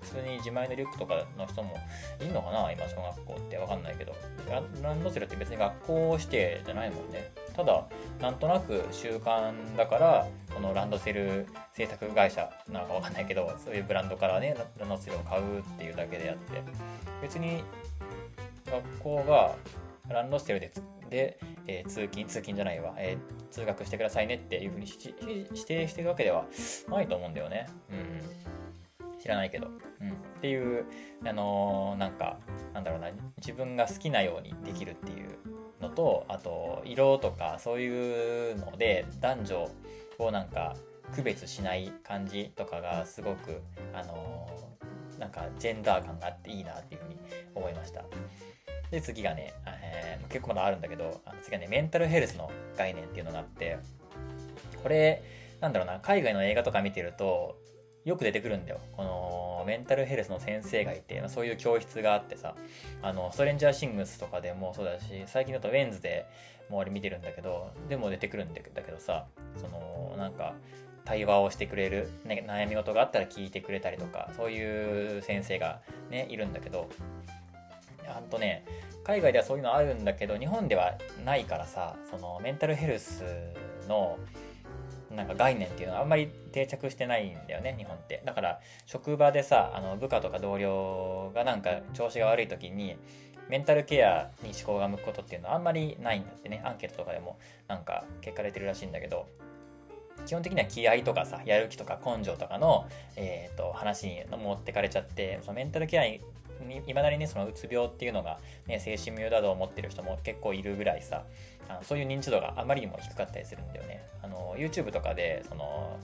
普通に自前のリュックとかの人もいいのかな今小学校って。わかんないけど。ランドセルって別に学校指定じゃないもんね。ただなんとなく習慣だからこのランドセル製作会社なんかわかんないけどそういうブランドからねランドセルを買うっていうだけであって別に学校がランドセルでで、えー、通勤通勤じゃないわ、えー、通学してくださいねっていうふうに指定してるわけではないと思うんだよね。うん、知らないけど。うん、っていう、あのー、なんかなんだろうな自分が好きなようにできるっていうのとあと色とかそういうので男女をなんか区別しない感じとかがすごくあのー、なんかジェンダー感があっていいなっていうふうに思いました。で、次がね、えー、結構まだあるんだけど、あの次はね、メンタルヘルスの概念っていうのがあって、これ、なんだろうな、海外の映画とか見てると、よく出てくるんだよ。このメンタルヘルスの先生がいて、そういう教室があってさ、あの、ストレンジャーシングスとかでもそうだし、最近だとウェンズでもう俺見てるんだけど、でも出てくるんだけどさ、その、なんか、対話をしてくれる、ね、悩み事があったら聞いてくれたりとか、そういう先生がね、いるんだけど、あとね海外ではそういうのあるんだけど日本ではないからさそのメンタルヘルスのなんか概念っていうのはあんまり定着してないんだよね日本って。だから職場でさあの部下とか同僚がなんか調子が悪い時にメンタルケアに思考が向くことっていうのはあんまりないんだってね。アンケートとかでもなんか結果出てるらしいんだけど基本的には気合とかさやる気とか根性とかの、えーと、話に持ってかれちゃってそのメンタルケアにいまだにねそのうつ病っていうのが、ね、精神病だと思ってる人も結構いるぐらいさあのそういう認知度があまりにも低かったりするんだよね。あの YouTube とかでその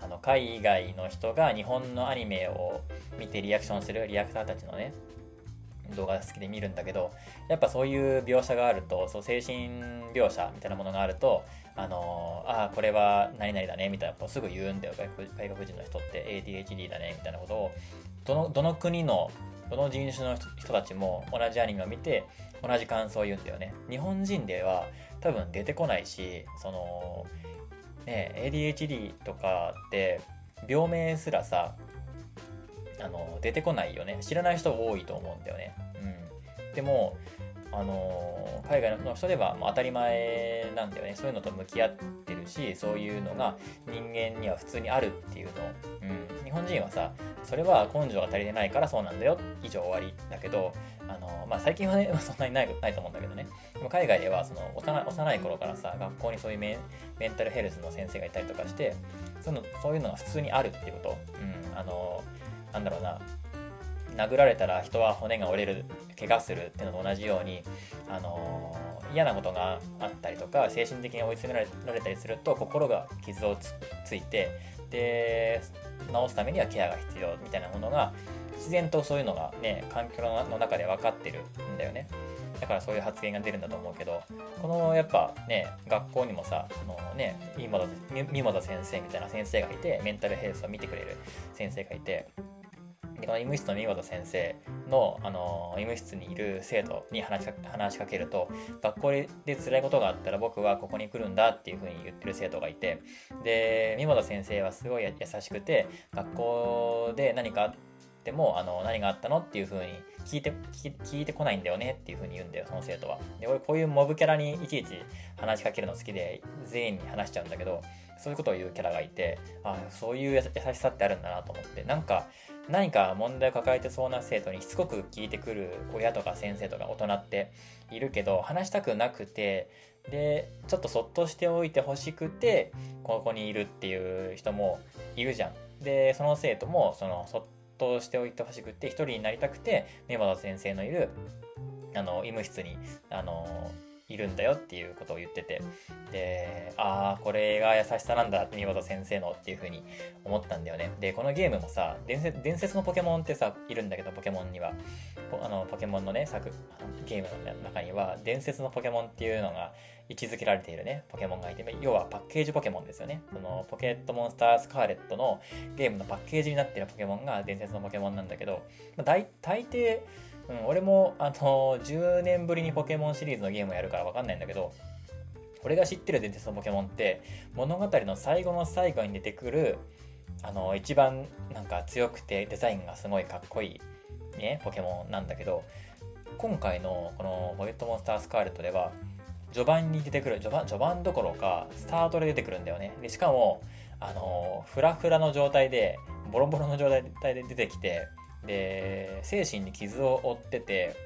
あの海外の人が日本のアニメを見てリアクションするリアクターたちのね動画好きで見るんだけどやっぱそういう描写があるとそう精神描写みたいなものがあるとあのあこれは何々だねみたいなことをすぐ言うんだよ。外国人の人って ADHD だねみたいなことを。どのどの国のどの人種の人たちも同じアニメを見て同じ感想を言うんだよね。日本人では多分出てこないしそのね ADHD とかって病名すらさあの出てこないよね。知らない人多いと思うんだよね。うん。でもあの海外の人では当たり前なんだよね。そういうのと向き合ってるしそういうのが人間には普通にあるっていうの、うん、日本人はさそれは根性が足りてないからそうなんだよ。以上終わりだけどあの、まあ、最近はね そんなにないないと思うんだけどね。でも海外ではその幼幼い頃からさ学校にそういうメンタルヘルスの先生がいたりとかしてそういうのそういうのが普通にあるっていうこと、うん、あのなんだろうな。殴られたら人は骨が折れる怪我するっていうのと同じように、あの嫌なことがあったりとか精神的に追い詰められたりすると心が傷をついてで治すためにはケアが必要みたいなものが自然とそういうのがね環境の中で分かってるんだよね。だからそういう発言が出るんだと思うけどこのやっぱね学校にもさあのね三本先生みたいな先生がいてメンタルヘルスを見てくれる先生がいてこの医務室の三本先生の、あの医務室にいる生徒に話しか話しかけると学校で辛いことがあったら僕はここに来るんだっていうふうに言ってる生徒がいてで三本先生はすごい優しくて学校で何かあってもあの何があったのっていうふうに聞いて聞いてこないんだよねっていうふうに言うんだよその生徒はで俺こういうモブキャラにいちいち話しかけるの好きで全員に話しちゃうんだけどそういうことを言うキャラがいてあそういう優しさってあるんだなと思ってなんか何か問題を抱えてそうな生徒にしつこく聞いてくる親とか先生とか大人っているけど話したくなくてでちょっとそっとしておいてほしくてここにいるっていう人もいるじゃん。でその生徒もそのそっとしておいてほしくって一人になりたくて根本先生のいるあの医務室にあのいるんだよっていうことを言ってて。でああこれが優しさなんだって見事先生のっていう風に思ったんだよね。でこのゲームもさ伝説伝説のポケモンってさいるんだけどポケモンには。ポあのポケモンのね作ゲームの中には伝説のポケモンっていうのが位置づけられているねポケモンがいて要はパッケージポケモンですよね。そのポケットモンスタースカーレットのゲームのパッケージになっているポケモンが伝説のポケモンなんだけど、まあ、大大抵うん、俺も、あの、10年ぶりにポケモンシリーズのゲームをやるからわかんないんだけど、俺が知ってる伝説のポケモンって、物語の最後の最後に出てくる、あの、一番なんか強くてデザインがすごいかっこいい、ね、ポケモンなんだけど、今回のこのポケットモンスタースカーレットでは、序盤に出てくる、序盤、序盤どころか、スタートで出てくるんだよね。で、しかも、あの、フラフラの状態で、ボロボロの状態で出てきて、で精神に傷を負ってて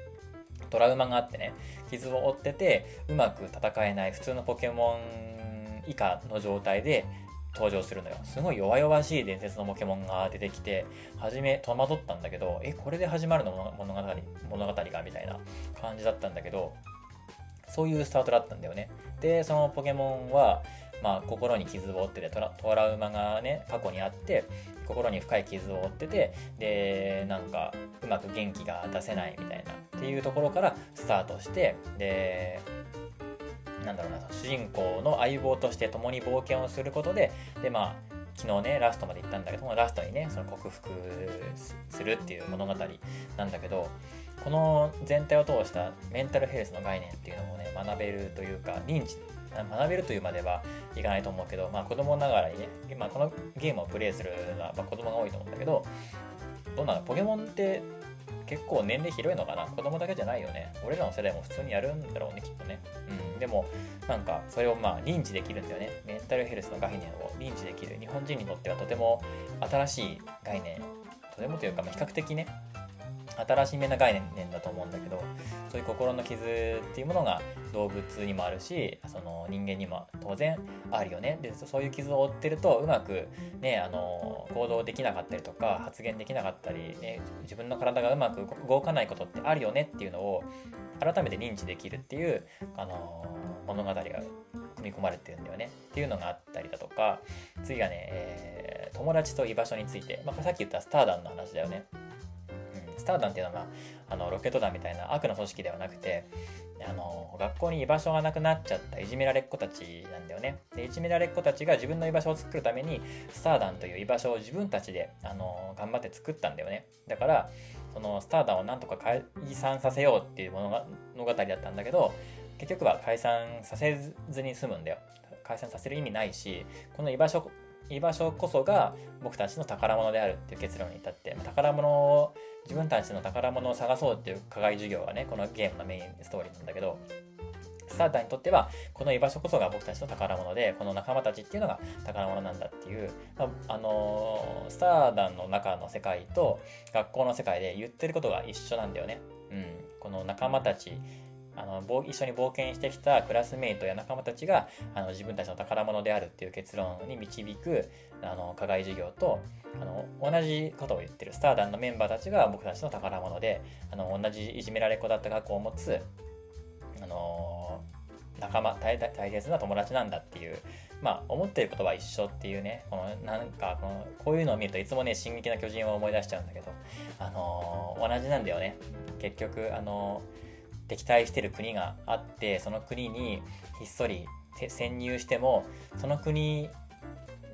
トラウマがあってね傷を負っててうまく戦えない普通のポケモン以下の状態で登場するのよすごい弱々しい伝説のポケモンが出てきて初め戸惑ったんだけどえこれで始まるの物語物語がみたいな感じだったんだけどそういうスタートだったんだよね。でそのポケモンはまあ、心に傷を負っててトラトラウマがね過去にあって心に深い傷を負っててでなんかうまく元気が出せないみたいなっていうところからスタートしてでなんだろうな主人公の相棒として共に冒険をすることででまあ昨日ねラストまで行ったんだけどもラストにねその克服するっていう物語なんだけどこの全体を通したメンタルヘルスの概念っていうのをね学べるというか認知学べるというまではいかないと思うけど、まあ、子供ながらにね、まあ、このゲームをプレイするのは、ま、子供が多いと思うんだけどどうなの？ポケモンって結構年齢広いのかな？子供だけじゃないよね？俺らの世代も普通にやるんだろうねきっとね。うん。でもなんかそれをまあ認知できるんだよね。メンタルヘルスの概念を認知できる日本人にとってはとても新しい概念。とてもというか、まあ、比較的ね新しめな概念だと思うんだけどそういう心の傷っていうものが動物にもあるしその人間にも当然あるよね。でそういう傷を負ってるとうまく、ね、あの行動できなかったりとか発言できなかったり、ね、自分の体がうまく動かないことってあるよねっていうのを改めて認知できるっていうあの物語が組み込まれてるんだよね。っていうのがあったりだとか。次はね、えー、友達と居場所について、まあ、さっき言ったスターダンの話だよね。スターダンっていうのは、あのロケット団みたいな悪の組織ではなくてあの学校に居場所がなくなっちゃったいじめられっ子たちなんだよね。でいじめられっ子たちが自分の居場所を作るためにスターダンという居場所を自分たちであの頑張って作ったんだよね。だからそのスターダンをなんとか解散させようっていう物語だったんだけど結局は解散させずに済むんだよ。解散させる意味ないしこの居場所居場所こそが僕たちの宝物であるっていう結論に至って宝物を自分たちの宝物を探そうっていう課外授業がねこのゲームのメインストーリーなんだけどスターターにとってはこの居場所こそが僕たちの宝物でこの仲間たちっていうのが宝物なんだっていう、まあ、あのー、スターダンの中の世界と学校の世界で言ってることが一緒なんだよね。うん、この仲間たちあの一緒に冒険してきたクラスメイトや仲間たちがあの自分たちの宝物であるっていう結論に導くあの課外授業とあの同じことを言ってるスターダンのメンバーたちが僕たちの宝物であの同じいじめられっ子だった学校を持つあの仲間大大切な友達なんだっていうまあ思ってることは一緒っていうねこのなんかこのこういうのを見るといつもね「進撃の巨人」を思い出しちゃうんだけどあのー、同じなんだよね。結局あのー、敵対してる国があってその国にひっそり潜入してもその国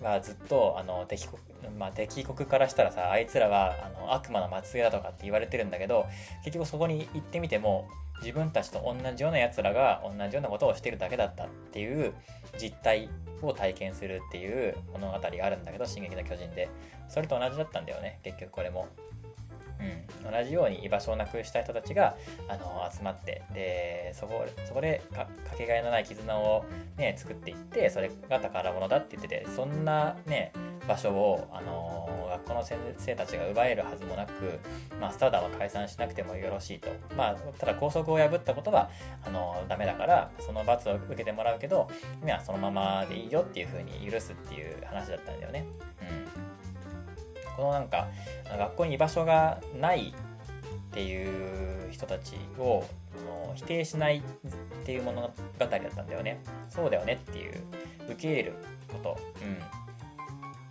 はずっとあの敵国まあ、敵国からしたらさあいつらはあの悪魔の末裔だとかって言われてるんだけど結局そこに行ってみても自分たちと同じようなやつらが同じようなことをしてるだけだったっていう実態を体験するっていう物語があるんだけど「進撃の巨人」でそれと同じだったんだよね結局これも。うん、同じように居場所をなくした人たちがあの集まってでそこそこでかけがえのない絆を、ね、作っていってそれが宝物だって言っててそんな、ね、場所を、あの学校の先生たちが奪えるはずもなく、まあ、スターダムは解散しなくてもよろしいと、まあ、ただ校則を破ったことはあのダメだからその罰を受けてもらうけど今はそのままでいいよっていうふうに許すっていう話だったんだよね。うん、このなんか学校に居場所がないっていう人たちを否定しないっていう物語だったんだよね。そうだよねっていう受け入れること。うん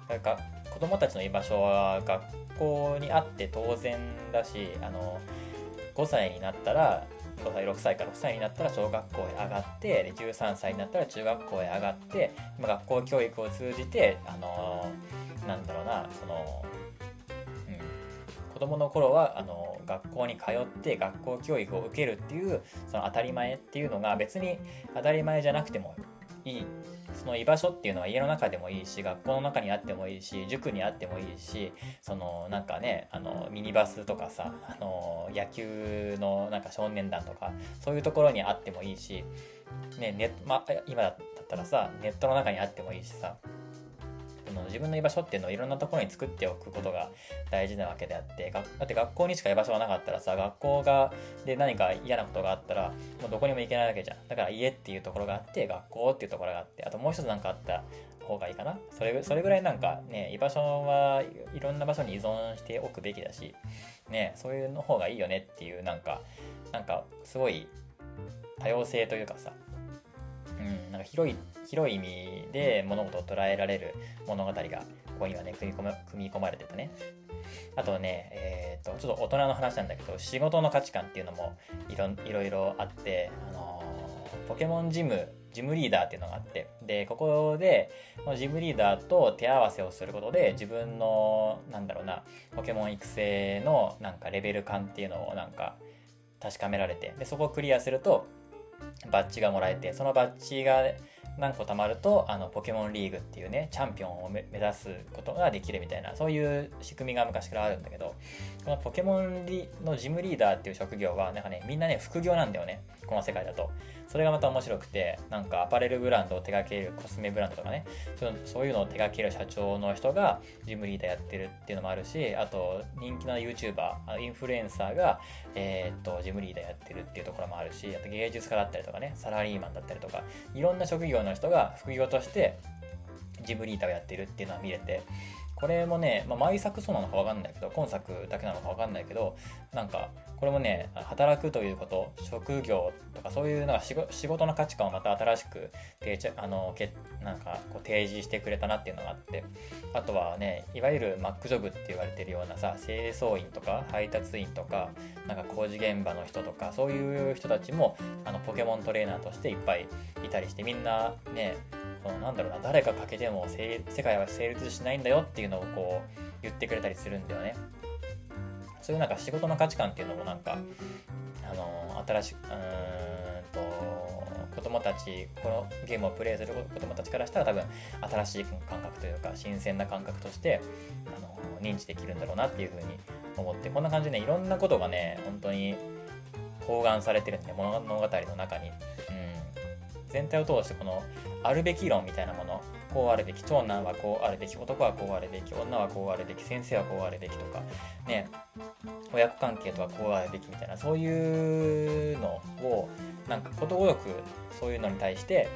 なんか子供たちの居場所は学校にあって当然だしあの5歳になったら5歳6歳から6歳になったら小学校へ上がってで13歳になったら中学校へ上がって今学校教育を通じてあのなんだろうなその、うん、子供の頃はあの学校に通って学校教育を受けるっていうその当たり前っていうのが別に当たり前じゃなくてもいい。その居場所っていうのは家の中でもいいし学校の中にあってもいいし塾にあってもいいしそのなんかねあのミニバスとかさあの野球のなんか少年団とかそういうところにあってもいいし、ねねまあ、今だったらさネットの中にあってもいいしさ。の自分の居場所っていうのをいろんなところに作っておくことが大事なわけであってだって学校にしか居場所がなかったらさ学校がで何か嫌なことがあったらもうどこにも行けないわけじゃん。だから家っていうところがあって学校っていうところがあってあともう一つ何かあった方がいいかな。それそれぐらいなんかね居場所はいろんな場所に依存しておくべきだしねそういうの方がいいよねっていうなんかなんかすごい多様性というかさうんなんか広い広い意味で物事を捉えられる物語がここにはね組み込組み込まれてたね。あとね、えーと、ちょっと大人の話なんだけど仕事の価値観っていうのもいろいろいろあって、あのー、ポケモンジムジムリーダーっていうのがあって。でここでこジムリーダーと手合わせをすることで自分のなんだろうなポケモン育成のなんかレベル感っていうのをなんか確かめられて。でそこをクリアするとバッジがもらえてそのバッジが何個貯まるとあのポケモンリーグっていうねチャンピオンを目指すことができるみたいなそういう仕組みが昔からあるんだけどこのポケモンのジムリーダーっていう職業はなんかねみんなね副業なんだよねこの世界だと。それがまた面白くてなんかアパレルブランドを手掛けるコスメブランドとかねそういうのを手掛ける社長の人がジムリーダーやってるっていうのもあるしあと人気の YouTuber インフルエンサーが、えー、っとジムリーダーやってるっていうところもあるしあと芸術家だったりとかねサラリーマンだったりとかいろんな職業の人が副業としてジムリーダーをやってるっていうのは見れてこれもね、まあ、毎作そうなのか分かんないけど今作だけなのか分かんないけどなんかこれもね働くということ職業とかそういうなんか仕事の価値観をまた新しくあのけなんかこう提示してくれたなっていうのがあってあとはねいわゆるマックジョブって言われてるようなさ清掃員とか配達員とかなんか工事現場の人とかそういう人たちもあのポケモントレーナーとしていっぱいいたりしてみんなねそのなんだろうな誰か欠けても世界は成立しないんだよっていうのをこう言ってくれたりするんだよね。そういうなんか仕事の価値観っていうのもなんかあの新しくうんと子供たちこのゲームをプレイする子供たちからしたら多分新しい感覚というか新鮮な感覚としてあの認知できるんだろうなっていうふうに思ってこんな感じでねいろんなことがね本当に包含されてるんで物語の中に、うん、全体を通してこのあるべき論みたいなものこうあるべき長男はこうあるべき男はこうあるべき女はこうあるべき先生はこうあるべきとかね親子関係とはこうあるべきみたいなそういうのをなんかことごとくそういうのに対して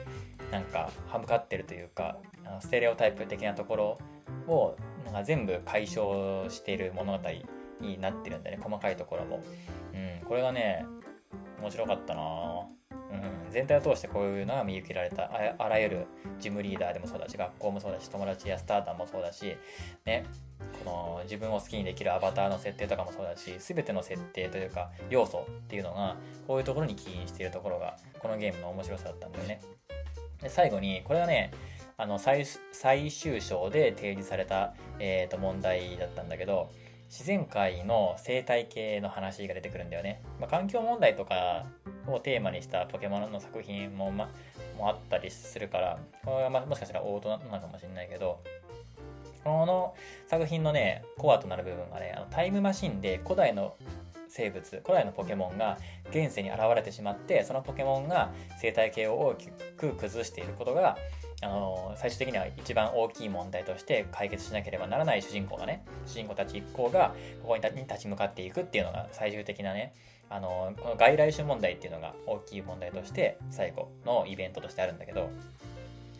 なんか歯向かってるというかステレオタイプ的なところをなんか全部解消している物語になってるんだね細かいところも、うん、これがね面白かったなうん、全体を通してこういうのが見受けられた。あらゆるジムリーダーでもそうだし学校もそうだし友達やスターターもそうだしね。この自分を好きにできるアバターの設定とかもそうだし全ての設定というか要素っていうのがこういうところに起因しているところがこのゲームの面白さだったんだよね。で最後にこれはねあの最最終章で提示された、えー、と問題だったんだけど自然界の生態系の話が出てくるんだよね、まあ、環境問題とかをテーマにしたポケモンの作品も,、ま、もあったりするからこれは、まもしかしたら王道なのかもしれないけどこの作品のねコアとなる部分がねあのタイムマシンで古代の生物古代のポケモンが現世に現れてしまってそのポケモンが生態系を大きく崩していることがあの最終的には一番大きい問題として解決しなければならない主人公がね主人公たち一行がここに立ち向かっていくっていうのが最終的なねあのこの外来種問題っていうのが大きい問題として最後のイベントとしてあるんだけど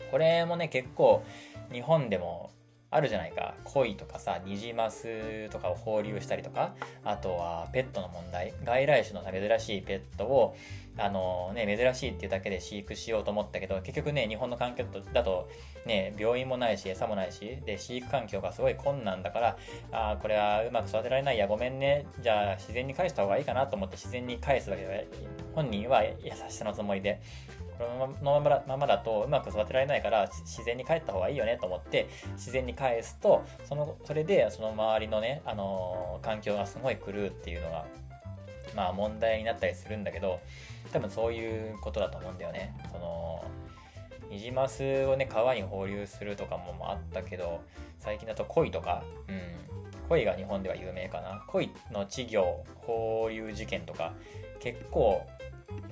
これもね結構日本でもあるじゃないか。鯉とかさニジマスとかを放流したりとかあとはペットの問題外来種の珍しいペットをあのね珍しいっていうだけで飼育しようと思ったけど結局ね日本の環境だとね病院もないし餌もないしで飼育環境がすごい困難だからあこれはうまく育てられないやごめんねじゃあ自然に返した方がいいかなと思って自然に返すわけで本人は優しさのつもりで。このままだとうまく育てられないから自然に帰った方がいいよねと思って自然に返すとそのそれでその周りのね、あの、環境がすごい狂うっていうのがまあ問題になったりするんだけど多分そういうことだと思うんだよね。そのニジマスをね川に放流するとかもあったけど最近だと鯉とか、うん、鯉が日本では有名かな鯉の稚魚放流事件とか結構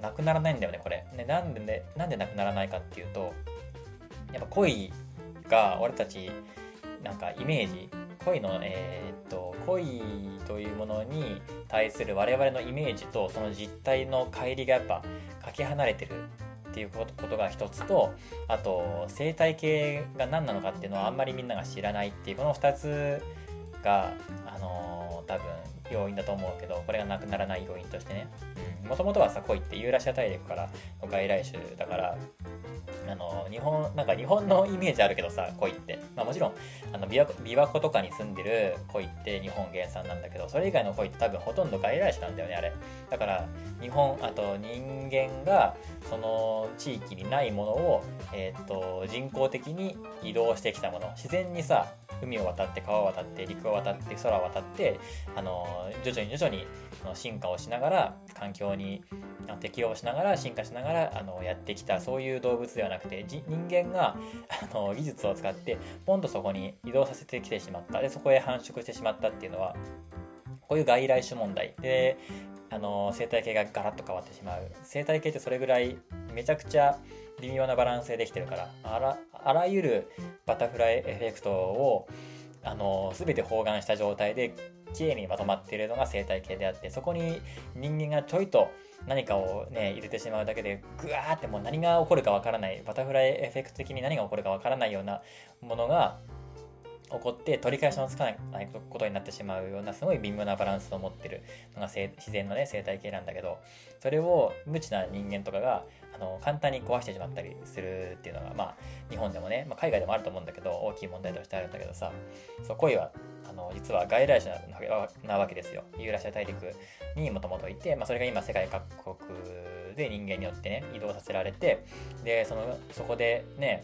なくならないんだよねこれ、ね、なんでねなんでなくならないかっていうとやっぱ恋が俺たちなんかイメージ恋のえー、っと恋というものに対する我々のイメージとその実態の乖離がやっぱかけ離れてるっていうことが一つとあと生態系が何なのかっていうのはあんまりみんなが知らないっていうこの2つがあのー、多分要因だと思うけどこれがなくならない要因としてね。もともとはさ恋ってユーラシア大陸からの外来種だからあの日本なんか日本のイメージあるけどさ恋って、まあ、もちろんあの琵琶湖とかに住んでる恋って日本原産なんだけどそれ以外の恋って多分ほとんど外来種なんだよねあれ。だから日本あと人間がその地域にないものを、えー、っと人工的に移動してきたもの。自然にさ海を渡って川を渡って陸を渡って空を渡ってあの徐々に徐々に進化をしながら環境に適応しながら進化しながらあのやってきたそういう動物ではなくて人間があの技術を使ってポンとそこに移動させてきてしまった。でそこへ繁殖してしまったっていうのはこういう外来種問題。であの生態系がガラッと変わってしまう。生態系ってそれぐらいめちゃくちゃ微妙なバランスでできてるからあらあらゆるバタフライエフェクトをあの全て包含した状態できれいにまとまっているのが生態系であってそこに人間がちょいと何かをね入れてしまうだけでグワーってもう何が起こるかわからないバタフライエフェクト的に何が起こるかわからないようなものが起こって取り返しのつかないことになってしまうようなすごい微妙なバランスを持ってるのが自然のね生態系なんだけどそれを無知な人間とかがの簡単に壊してしまったりするっていうのがまあ日本でもね、まあ、海外でもあると思うんだけど大きい問題としてあるんだけどさそう恋はあの実は外来種なわけですよ。ユーラシア大陸にもともといて、まあ、それが今世界各国で人間によってね移動させられてでそのそこでね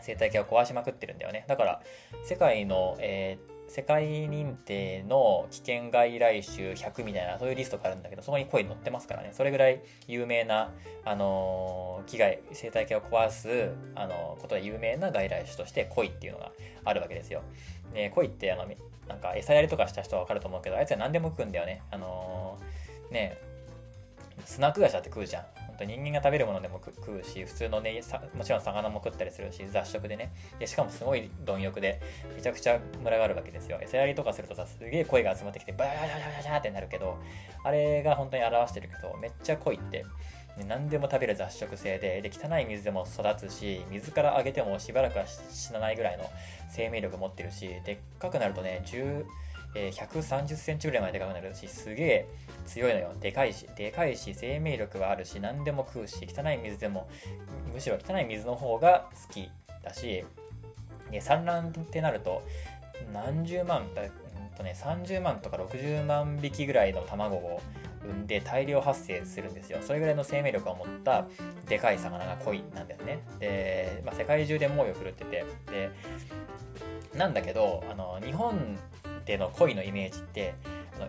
生態系を壊しまくってるんだよね。だから世界の、えー世界認定の危険外来種100みたいな、そういうリストがあるんだけど、そこに声載ってますからね。それぐらい有名な、あの、危害、生態系を壊す、あの、ことで有名な外来種として恋っていうのがあるわけですよ。で、恋って、あの、なんか餌やりとかした人はわかると思うけど、あいつは何でも食うんだよね。あのー、ねスナック菓子だって食うじゃん。と人間が食べるものでも食うし普通のねもちろん魚も食ったりするし雑食でね。でしかもすごい貪欲でめちゃくちゃ群があるわけですよ。餌やりとかするとさすげえ声が集まってきてバーシャシャシャってなるけどあれが本当に表してるけどめっちゃ濃いって。何でも食べる雑食性でで汚い水でも育つし水からあげてもしばらくは死なないぐらいの生命力持ってるしでっかくなるとね10えー、130センチぐらいまででかくなるし、すげえ強いのよ。でかいし、でかいし、生命力はあるし、何でも食うし、汚い水でも、むしろ汚い水の方が好きだし、で産卵ってなると、何十万、だうんとね、30万とか60万匹ぐらいの卵を産んで大量発生するんですよ。それぐらいの生命力を持ったでかい魚が鯉なんだよね。で、まあ、世界中で猛威を振るってて、で、なんだけど、あの、日本での鯉のイメージって、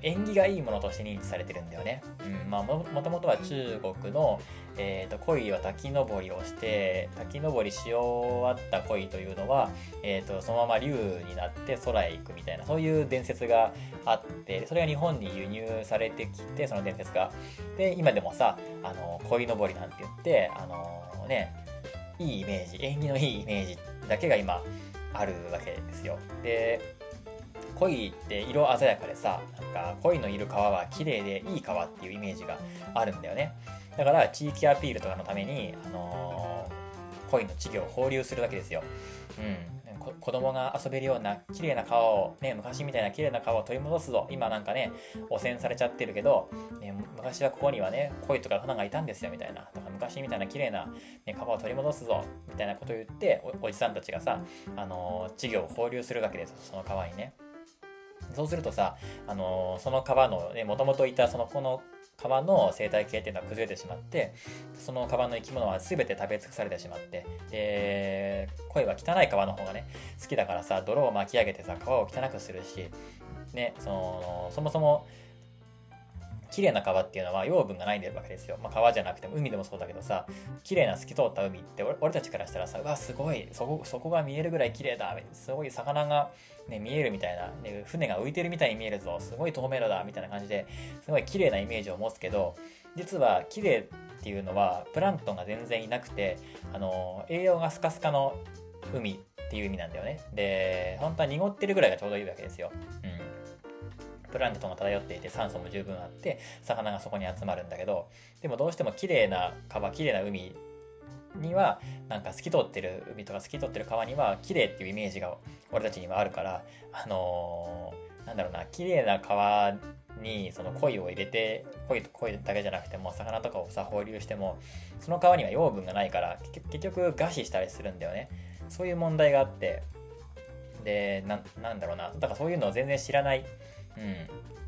縁起がいいものとして認知されてるんだよね。うん、まあも、ともとは中国の、えーと、鯉は滝登りをして滝登りし終わった鯉というのは、えーと、そのまま竜になって空へ行くみたいなそういう伝説があってそれが日本に輸入されてきてその伝説がで今でもさあの鯉登りなんて言ってあのねいいイメージ縁起のいいイメージだけが今あるわけですよで鯉って色鮮やかでさなんか鯉のいる川は綺麗でいい川っていうイメージがあるんだよねだから地域アピールとかのために、あのー、鯉の稚魚を放流するわけですよ。うん、子供が遊べるような綺麗な川を、ね、昔みたいな綺麗な川を取り戻すぞ。今なんかね、汚染されちゃってるけど、ね、昔はここにはね、鯉とか花がいたんですよ、みたいな。だから昔みたいな綺麗な、ね、川を取り戻すぞ、みたいなことを言ってお、おじさんたちがさ、あのー、稚魚を放流するわけです、その川にね。そうするとさ、あのー、その川のね、もともといたそのこの川の生態系っていうのは崩れてしまってその川の生き物は全て食べ尽くされてしまってで声は汚い川の方がね好きだからさ泥を巻き上げてさ川を汚くするしねそのそもそも綺麗な川っていうのは養分がないんでるわけですよ。まあ、川じゃなくても海でもそうだけどさ、綺麗な透き通った海って俺たちからしたらさ、うわ、すごい、そこ、そこが見えるぐらい綺麗だ、すごい魚がね、見えるみたいな、ね、船が浮いてるみたいに見えるぞ、すごい透明度だ、みたいな感じで、すごい綺麗なイメージを持つけど、実は綺麗っていうのは、プランクトンが全然いなくて、あの、栄養がスカスカの海っていう意味なんだよね。で、本当は濁ってるぐらいがちょうどいいわけですよ。うん。プランクトンが漂っていて酸素も十分あって魚がそこに集まるんだけどでもどうしても綺麗な川綺麗な海にはなんか透き通ってる海とか透き通ってる川には綺麗っていうイメージが俺たちにはあるからあのー、なんだろうな綺麗な川にその鯉を入れて鯉と鯉だけじゃなくても魚とかをさ放流してもその川には養分がないから結局餓死したりするんだよね。そういう問題があってでなんだろうなだからそういうのを全然知らないうん、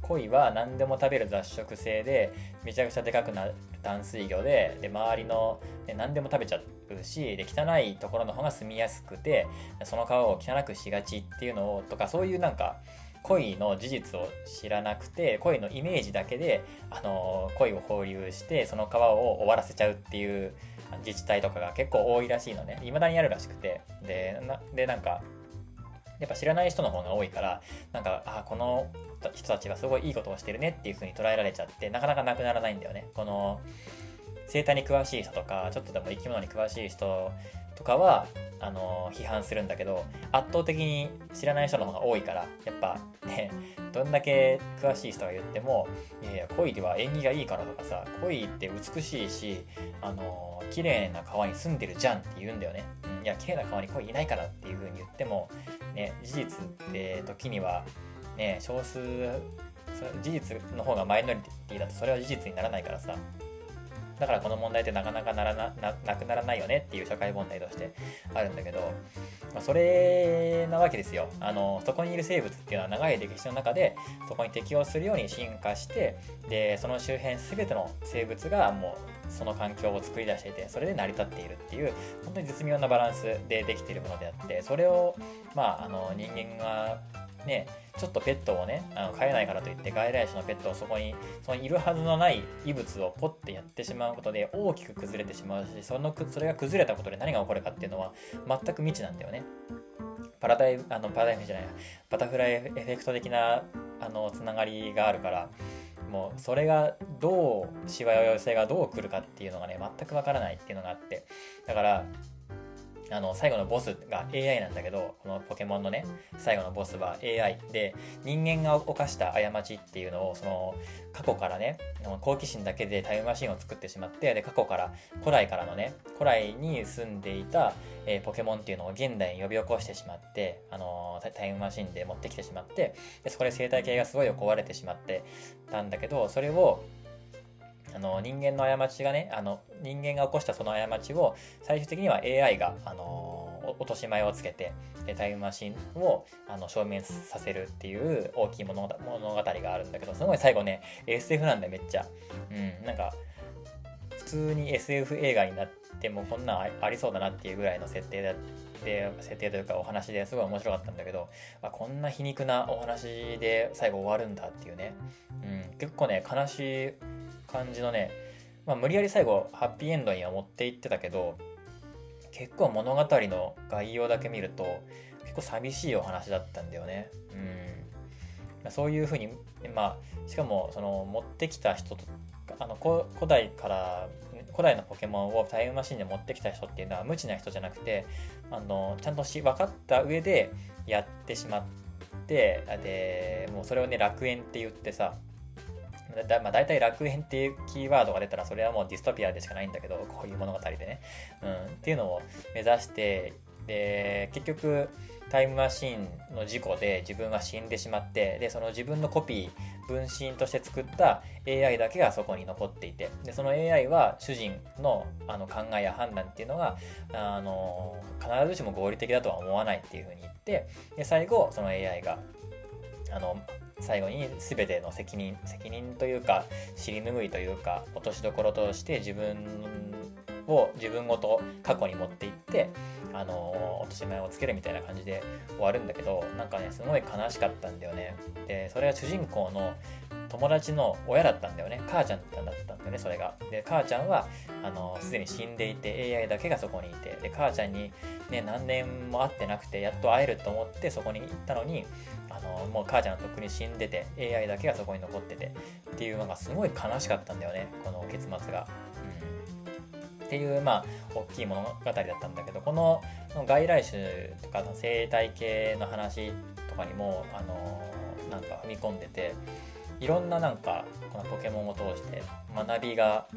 鯉は何でも食べる雑食性でめちゃくちゃでかくなる淡水魚でで周りの、ね、何でも食べちゃうしで汚いところの方が住みやすくてその川を汚くしがちっていうのをとかそういうなんか恋の事実を知らなくて恋のイメージだけで、あの恋を放流してその川を終わらせちゃうっていう自治体とかが結構多いらしいのね。未だにあるらしくて。でなでなんかやっぱ知らない人の方が多いからなんかあこの人たちがすごいいいことをしてるねっていう風に捉えられちゃってなかなかなくならないんだよね。この生態に詳しい人とかちょっとでも生き物に詳しい人とかはあの批判するんだけど圧倒的に知らない人の方が多いからやっぱねどんだけ詳しい人が言ってもいやいや恋では縁起がいいからとかさ恋って美しいしあの綺麗な川に住んでるじゃんって言うんだよね、うん、いや綺麗な川に恋いないからっていう風に言ってもね事実って時にはね少数事実の方がマイノリティだとそれは事実にならないからさ。だからこの問題ってなかなかならななくならないよねっていう社会問題としてあるんだけど、まあ、それなわけですよ。あのそこにいる生物っていうのは長い歴史の中でそこに適応するように進化してでその周辺全ての生物がもうその環境を作り出していてそれで成り立っているっていう本当に絶妙なバランスでできているものであってそれをまああの人間がね、ちょっとペットをね、あの飼えないからといって外来種のペットをそこに、そのいるはずのない異物をポッてやってしまうことで大きく崩れてしまうし、そのそれが崩れたことで何が起こるかっていうのは全く未知なんだよね。パラダイあのパラダイムじゃないバタフライエフェクト的なあのつながりがあるからもうそれがどうしわ寄せがどう来るかっていうのがね全くわからないっていうのがあってだからあの最後のボスが AI なんだけどこのポケモンのね最後のボスは AI で人間が犯した過ちっていうのをその過去からね好奇心だけでタイムマシンを作ってしまってで過去から古来からのね古来に住んでいた、えー、ポケモンっていうのを現代に呼び起こしてしまってあのー、タイムマシンで持ってきてしまってでそこで生態系がすごい壊れてしまってたんだけどそれをあの人間の過ちがねあの人間が起こしたその過ちを最終的には AI が、あの落とし前をつけてタイムマシンをあの消滅させるっていう大きい物語があるんだけどすごい最後ね SF なんだめっちゃ。うん、なんか普通に SF 映画になってもこんなんありそうだなっていうぐらいの設定だで設定というかお話ですごい面白かったんだけど、まあ、こんな皮肉なお話で最後終わるんだっていうね、うん、結構ね悲しい感じのね、まあ、無理やり最後ハッピーエンドには持っていってたけど結構物語の概要だけ見ると結構寂しいお話だったんだよね。うん、そういうふうに、まあ、しかもその持ってきた人とあの古代から古代のポケモンをタイムマシンで持ってきた人っていうのは無知な人じゃなくてあのちゃんとし分かった上でやってしまってでもうそれをね楽園って言ってさだまあ、大体楽園っていうキーワードが出たらそれはもうディストピアでしかないんだけどこういう物語でね、うん、っていうのを目指してで結局タイムマシンの事故で自分は死んでしまってでその自分のコピー分身として作った AI だけがそこに残っていてでその AI は主人のあの考えや判断っていうのがあの必ずしも合理的だとは思わないっていうふうに言ってで最後その AI があの最後に全ての責任責任というか尻拭いというか落としどころとして自分を自分ごと過去に持っていってあの落とし前をつけるみたいな感じで終わるんだけどなんかねすごい悲しかったんだよね。でそれは主人公の友達の親だったんだよね。母ちゃんだったんだよねそれが。で母ちゃんはあのすでに死んでいて AI だけがそこにいて。で母ちゃんにね何年も会ってなくてやっと会えると思ってそこに行ったのにあのもう母ちゃんはとっくに死んでて AI だけがそこに残ってて。っていうのがすごい悲しかったんだよねこの結末が。っていうまあ大きい物語だったんだけどこの外来種とかの生態系の話とかにもあのなんか踏み込んでていろんななんかこのポケモンを通して学びが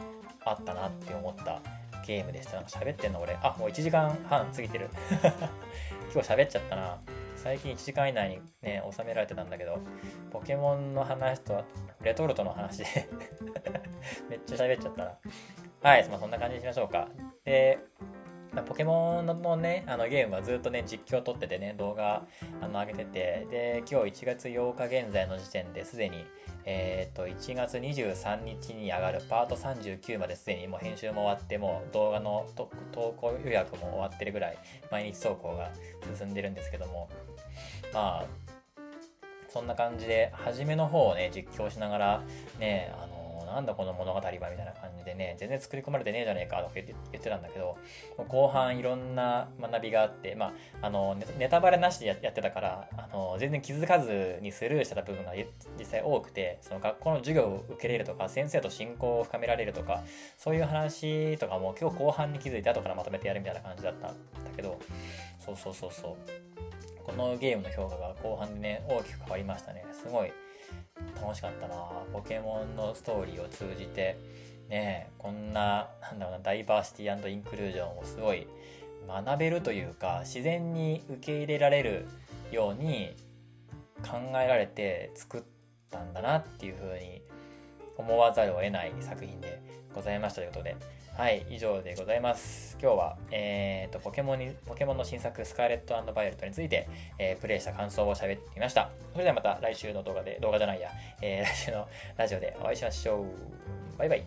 あったなって思ったゲームでした。なんか喋ってんの俺。あ、もう1時間半過ぎてる。今日喋っちゃったな。最近1時間以内にね、収められてたんだけど、ポケモンの話とレトルトの話で めっちゃ喋っちゃったな。はい、まあ、そんな感じにしましょうか。で、ポケモンのね、あのゲームはずっとね、実況撮っててね、動画あの上げてて、で、今日1月8日現在の時点ですでに、えっ、ー、と、1月23日に上がるパート39まですでにもう編集も終わって、もう動画の投稿予約も終わってるぐらい、毎日投稿が進んでるんですけども、まあ、そんな感じで、初めの方をね、実況しながら、ね、あのなんだこの物語はみたいな感じでね、全然作り込まれてねえじゃねえかとか言ってたんだけど、後半いろんな学びがあって、まあ、あの、ネタバレなしでやってたから、あの、全然気づかずにスルーしてた部分が実際多くて、その学校の授業を受けれるとか、先生と親交を深められるとか、そういう話とかも今日後半に気づいて後からまとめてやるみたいな感じだったんだけど、そうそうそうそう。このゲームの評価が後半でね、大きく変わりましたね。すごい楽しかったな。ポケモンのストーリーを通じて。ねこんななんだろうなダイバーシティインクルージョンをすごい学べるというか自然に受け入れられるように考えられて作ったんだなっていうふうに思わざるを得ない作品でございましたということで。はい、以上でございます。今日は、えーと、ポケモンに、ポケモンの新作、スカーレットバイオレットについて、えー、プレイした感想を喋ってみました。それではまた来週の動画で、動画じゃないや、えー、来週のラジオでお会いしましょう。バイバイ。